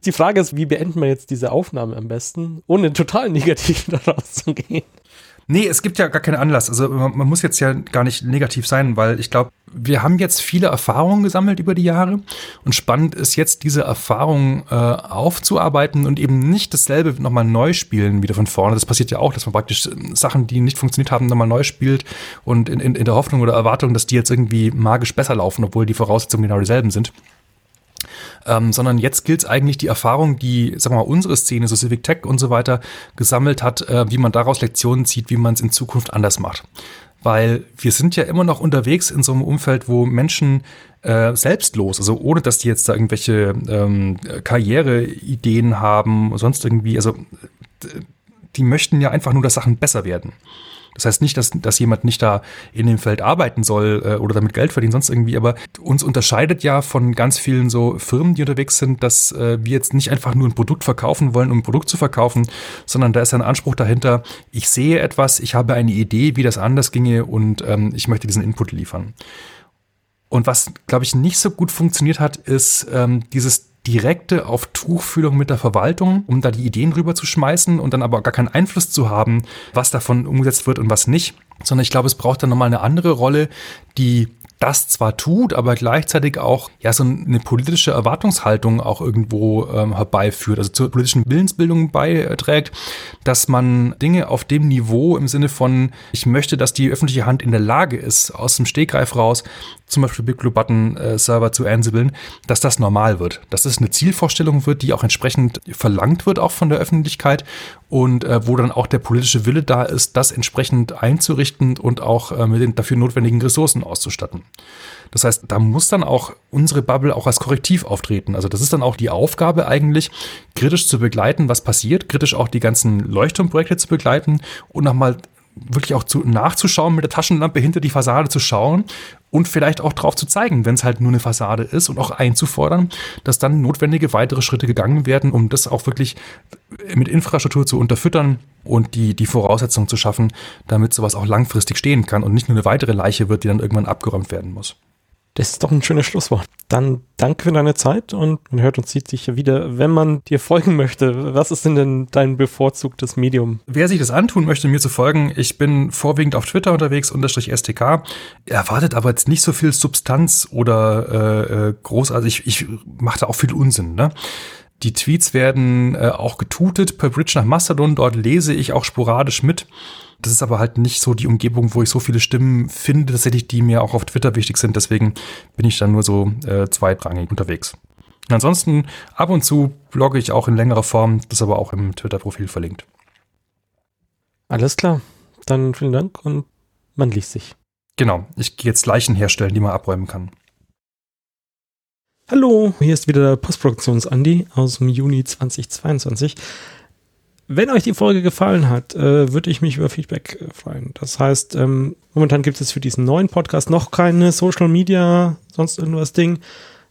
Die Frage ist, wie beenden wir jetzt diese Aufnahme am besten, ohne total negativ daraus zu gehen? Nee, es gibt ja gar keinen Anlass. Also man, man muss jetzt ja gar nicht negativ sein, weil ich glaube, wir haben jetzt viele Erfahrungen gesammelt über die Jahre und spannend ist jetzt diese Erfahrungen äh, aufzuarbeiten und eben nicht dasselbe nochmal neu spielen wieder von vorne. Das passiert ja auch, dass man praktisch äh, Sachen, die nicht funktioniert haben, nochmal neu spielt und in, in, in der Hoffnung oder Erwartung, dass die jetzt irgendwie magisch besser laufen, obwohl die Voraussetzungen genau dieselben sind ähm, sondern jetzt gilt es eigentlich die Erfahrung, die, sagen wir mal, unsere Szene, so Civic Tech und so weiter, gesammelt hat, äh, wie man daraus Lektionen zieht, wie man es in Zukunft anders macht. Weil wir sind ja immer noch unterwegs in so einem Umfeld, wo Menschen äh, selbstlos, also ohne dass die jetzt da irgendwelche ähm, Karriereideen haben, sonst irgendwie, also die möchten ja einfach nur, dass Sachen besser werden. Das heißt nicht, dass, dass jemand nicht da in dem Feld arbeiten soll äh, oder damit Geld verdienen, sonst irgendwie, aber uns unterscheidet ja von ganz vielen so Firmen, die unterwegs sind, dass äh, wir jetzt nicht einfach nur ein Produkt verkaufen wollen, um ein Produkt zu verkaufen, sondern da ist ein Anspruch dahinter, ich sehe etwas, ich habe eine Idee, wie das anders ginge und ähm, ich möchte diesen Input liefern. Und was, glaube ich, nicht so gut funktioniert hat, ist ähm, dieses direkte auf Tuchfühlung mit der Verwaltung, um da die Ideen rüber zu schmeißen und dann aber gar keinen Einfluss zu haben, was davon umgesetzt wird und was nicht. Sondern ich glaube, es braucht dann nochmal eine andere Rolle, die das zwar tut, aber gleichzeitig auch ja so eine politische Erwartungshaltung auch irgendwo ähm, herbeiführt, also zur politischen Willensbildung beiträgt, dass man Dinge auf dem Niveau im Sinne von, ich möchte, dass die öffentliche Hand in der Lage ist, aus dem Stegreif raus, zum Beispiel Big Blue Button äh, Server zu ansibeln, dass das normal wird, dass das eine Zielvorstellung wird, die auch entsprechend verlangt wird, auch von der Öffentlichkeit und äh, wo dann auch der politische Wille da ist, das entsprechend einzurichten und auch äh, mit den dafür notwendigen Ressourcen auszustatten. Das heißt, da muss dann auch unsere Bubble auch als Korrektiv auftreten. Also das ist dann auch die Aufgabe eigentlich, kritisch zu begleiten, was passiert, kritisch auch die ganzen Leuchtturmprojekte zu begleiten und nochmal wirklich auch zu, nachzuschauen, mit der Taschenlampe hinter die Fassade zu schauen und vielleicht auch drauf zu zeigen, wenn es halt nur eine Fassade ist und auch einzufordern, dass dann notwendige weitere Schritte gegangen werden, um das auch wirklich mit Infrastruktur zu unterfüttern und die, die Voraussetzungen zu schaffen, damit sowas auch langfristig stehen kann und nicht nur eine weitere Leiche wird, die dann irgendwann abgeräumt werden muss. Das ist doch ein schönes Schlusswort. Dann danke für deine Zeit und man hört und sieht sich wieder, wenn man dir folgen möchte. Was ist denn, dein bevorzugtes Medium? Wer sich das antun möchte, mir zu folgen, ich bin vorwiegend auf Twitter unterwegs, unterstrich STK. Erwartet aber jetzt nicht so viel Substanz oder äh, äh großartig. Ich, ich mache da auch viel Unsinn. Ne? Die Tweets werden äh, auch getutet per Bridge nach Mastodon. Dort lese ich auch sporadisch mit. Das ist aber halt nicht so die Umgebung, wo ich so viele Stimmen finde, tatsächlich, die mir auch auf Twitter wichtig sind. Deswegen bin ich dann nur so äh, zweitrangig unterwegs. Und ansonsten ab und zu blogge ich auch in längerer Form, das ist aber auch im Twitter-Profil verlinkt. Alles klar. Dann vielen Dank und man liest sich. Genau, ich gehe jetzt Leichen herstellen, die man abräumen kann. Hallo, hier ist wieder der Postproduktions-Andi aus dem Juni 2022. Wenn euch die Folge gefallen hat, äh, würde ich mich über Feedback äh, freuen. Das heißt, ähm, momentan gibt es für diesen neuen Podcast noch keine Social Media, sonst irgendwas Ding.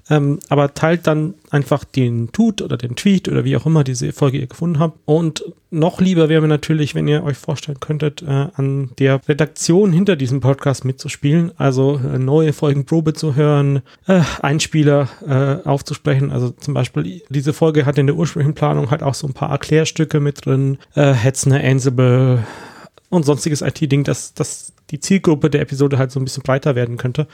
Ähm, aber teilt dann einfach den Tut oder den Tweet oder wie auch immer diese Folge ihr gefunden habt. Und noch lieber wäre mir natürlich, wenn ihr euch vorstellen könntet, äh, an der Redaktion hinter diesem Podcast mitzuspielen. Also äh, neue Folgen Probe zu hören, äh, Einspieler äh, aufzusprechen. Also zum Beispiel diese Folge hat in der ursprünglichen Planung halt auch so ein paar Erklärstücke mit drin. Äh, Hetzner, Ansible und sonstiges IT-Ding, dass, dass die Zielgruppe der Episode halt so ein bisschen breiter werden könnte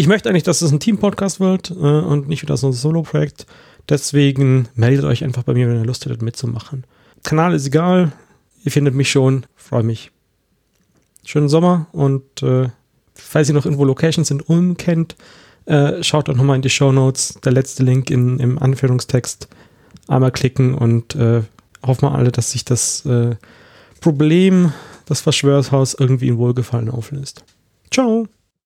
ich möchte eigentlich, dass es ein Team-Podcast wird äh, und nicht wieder so ein Solo-Projekt. Deswegen meldet euch einfach bei mir, wenn ihr Lust hättet, mitzumachen. Kanal ist egal. Ihr findet mich schon. Freue mich. Schönen Sommer und äh, falls ihr noch irgendwo Locations in Ulm kennt, äh, schaut doch nochmal in die Show Notes. Der letzte Link in, im Anführungstext. Einmal klicken und äh, hoffen wir alle, dass sich das äh, Problem, das Verschwörungshaus irgendwie in Wohlgefallen auflöst. Ciao!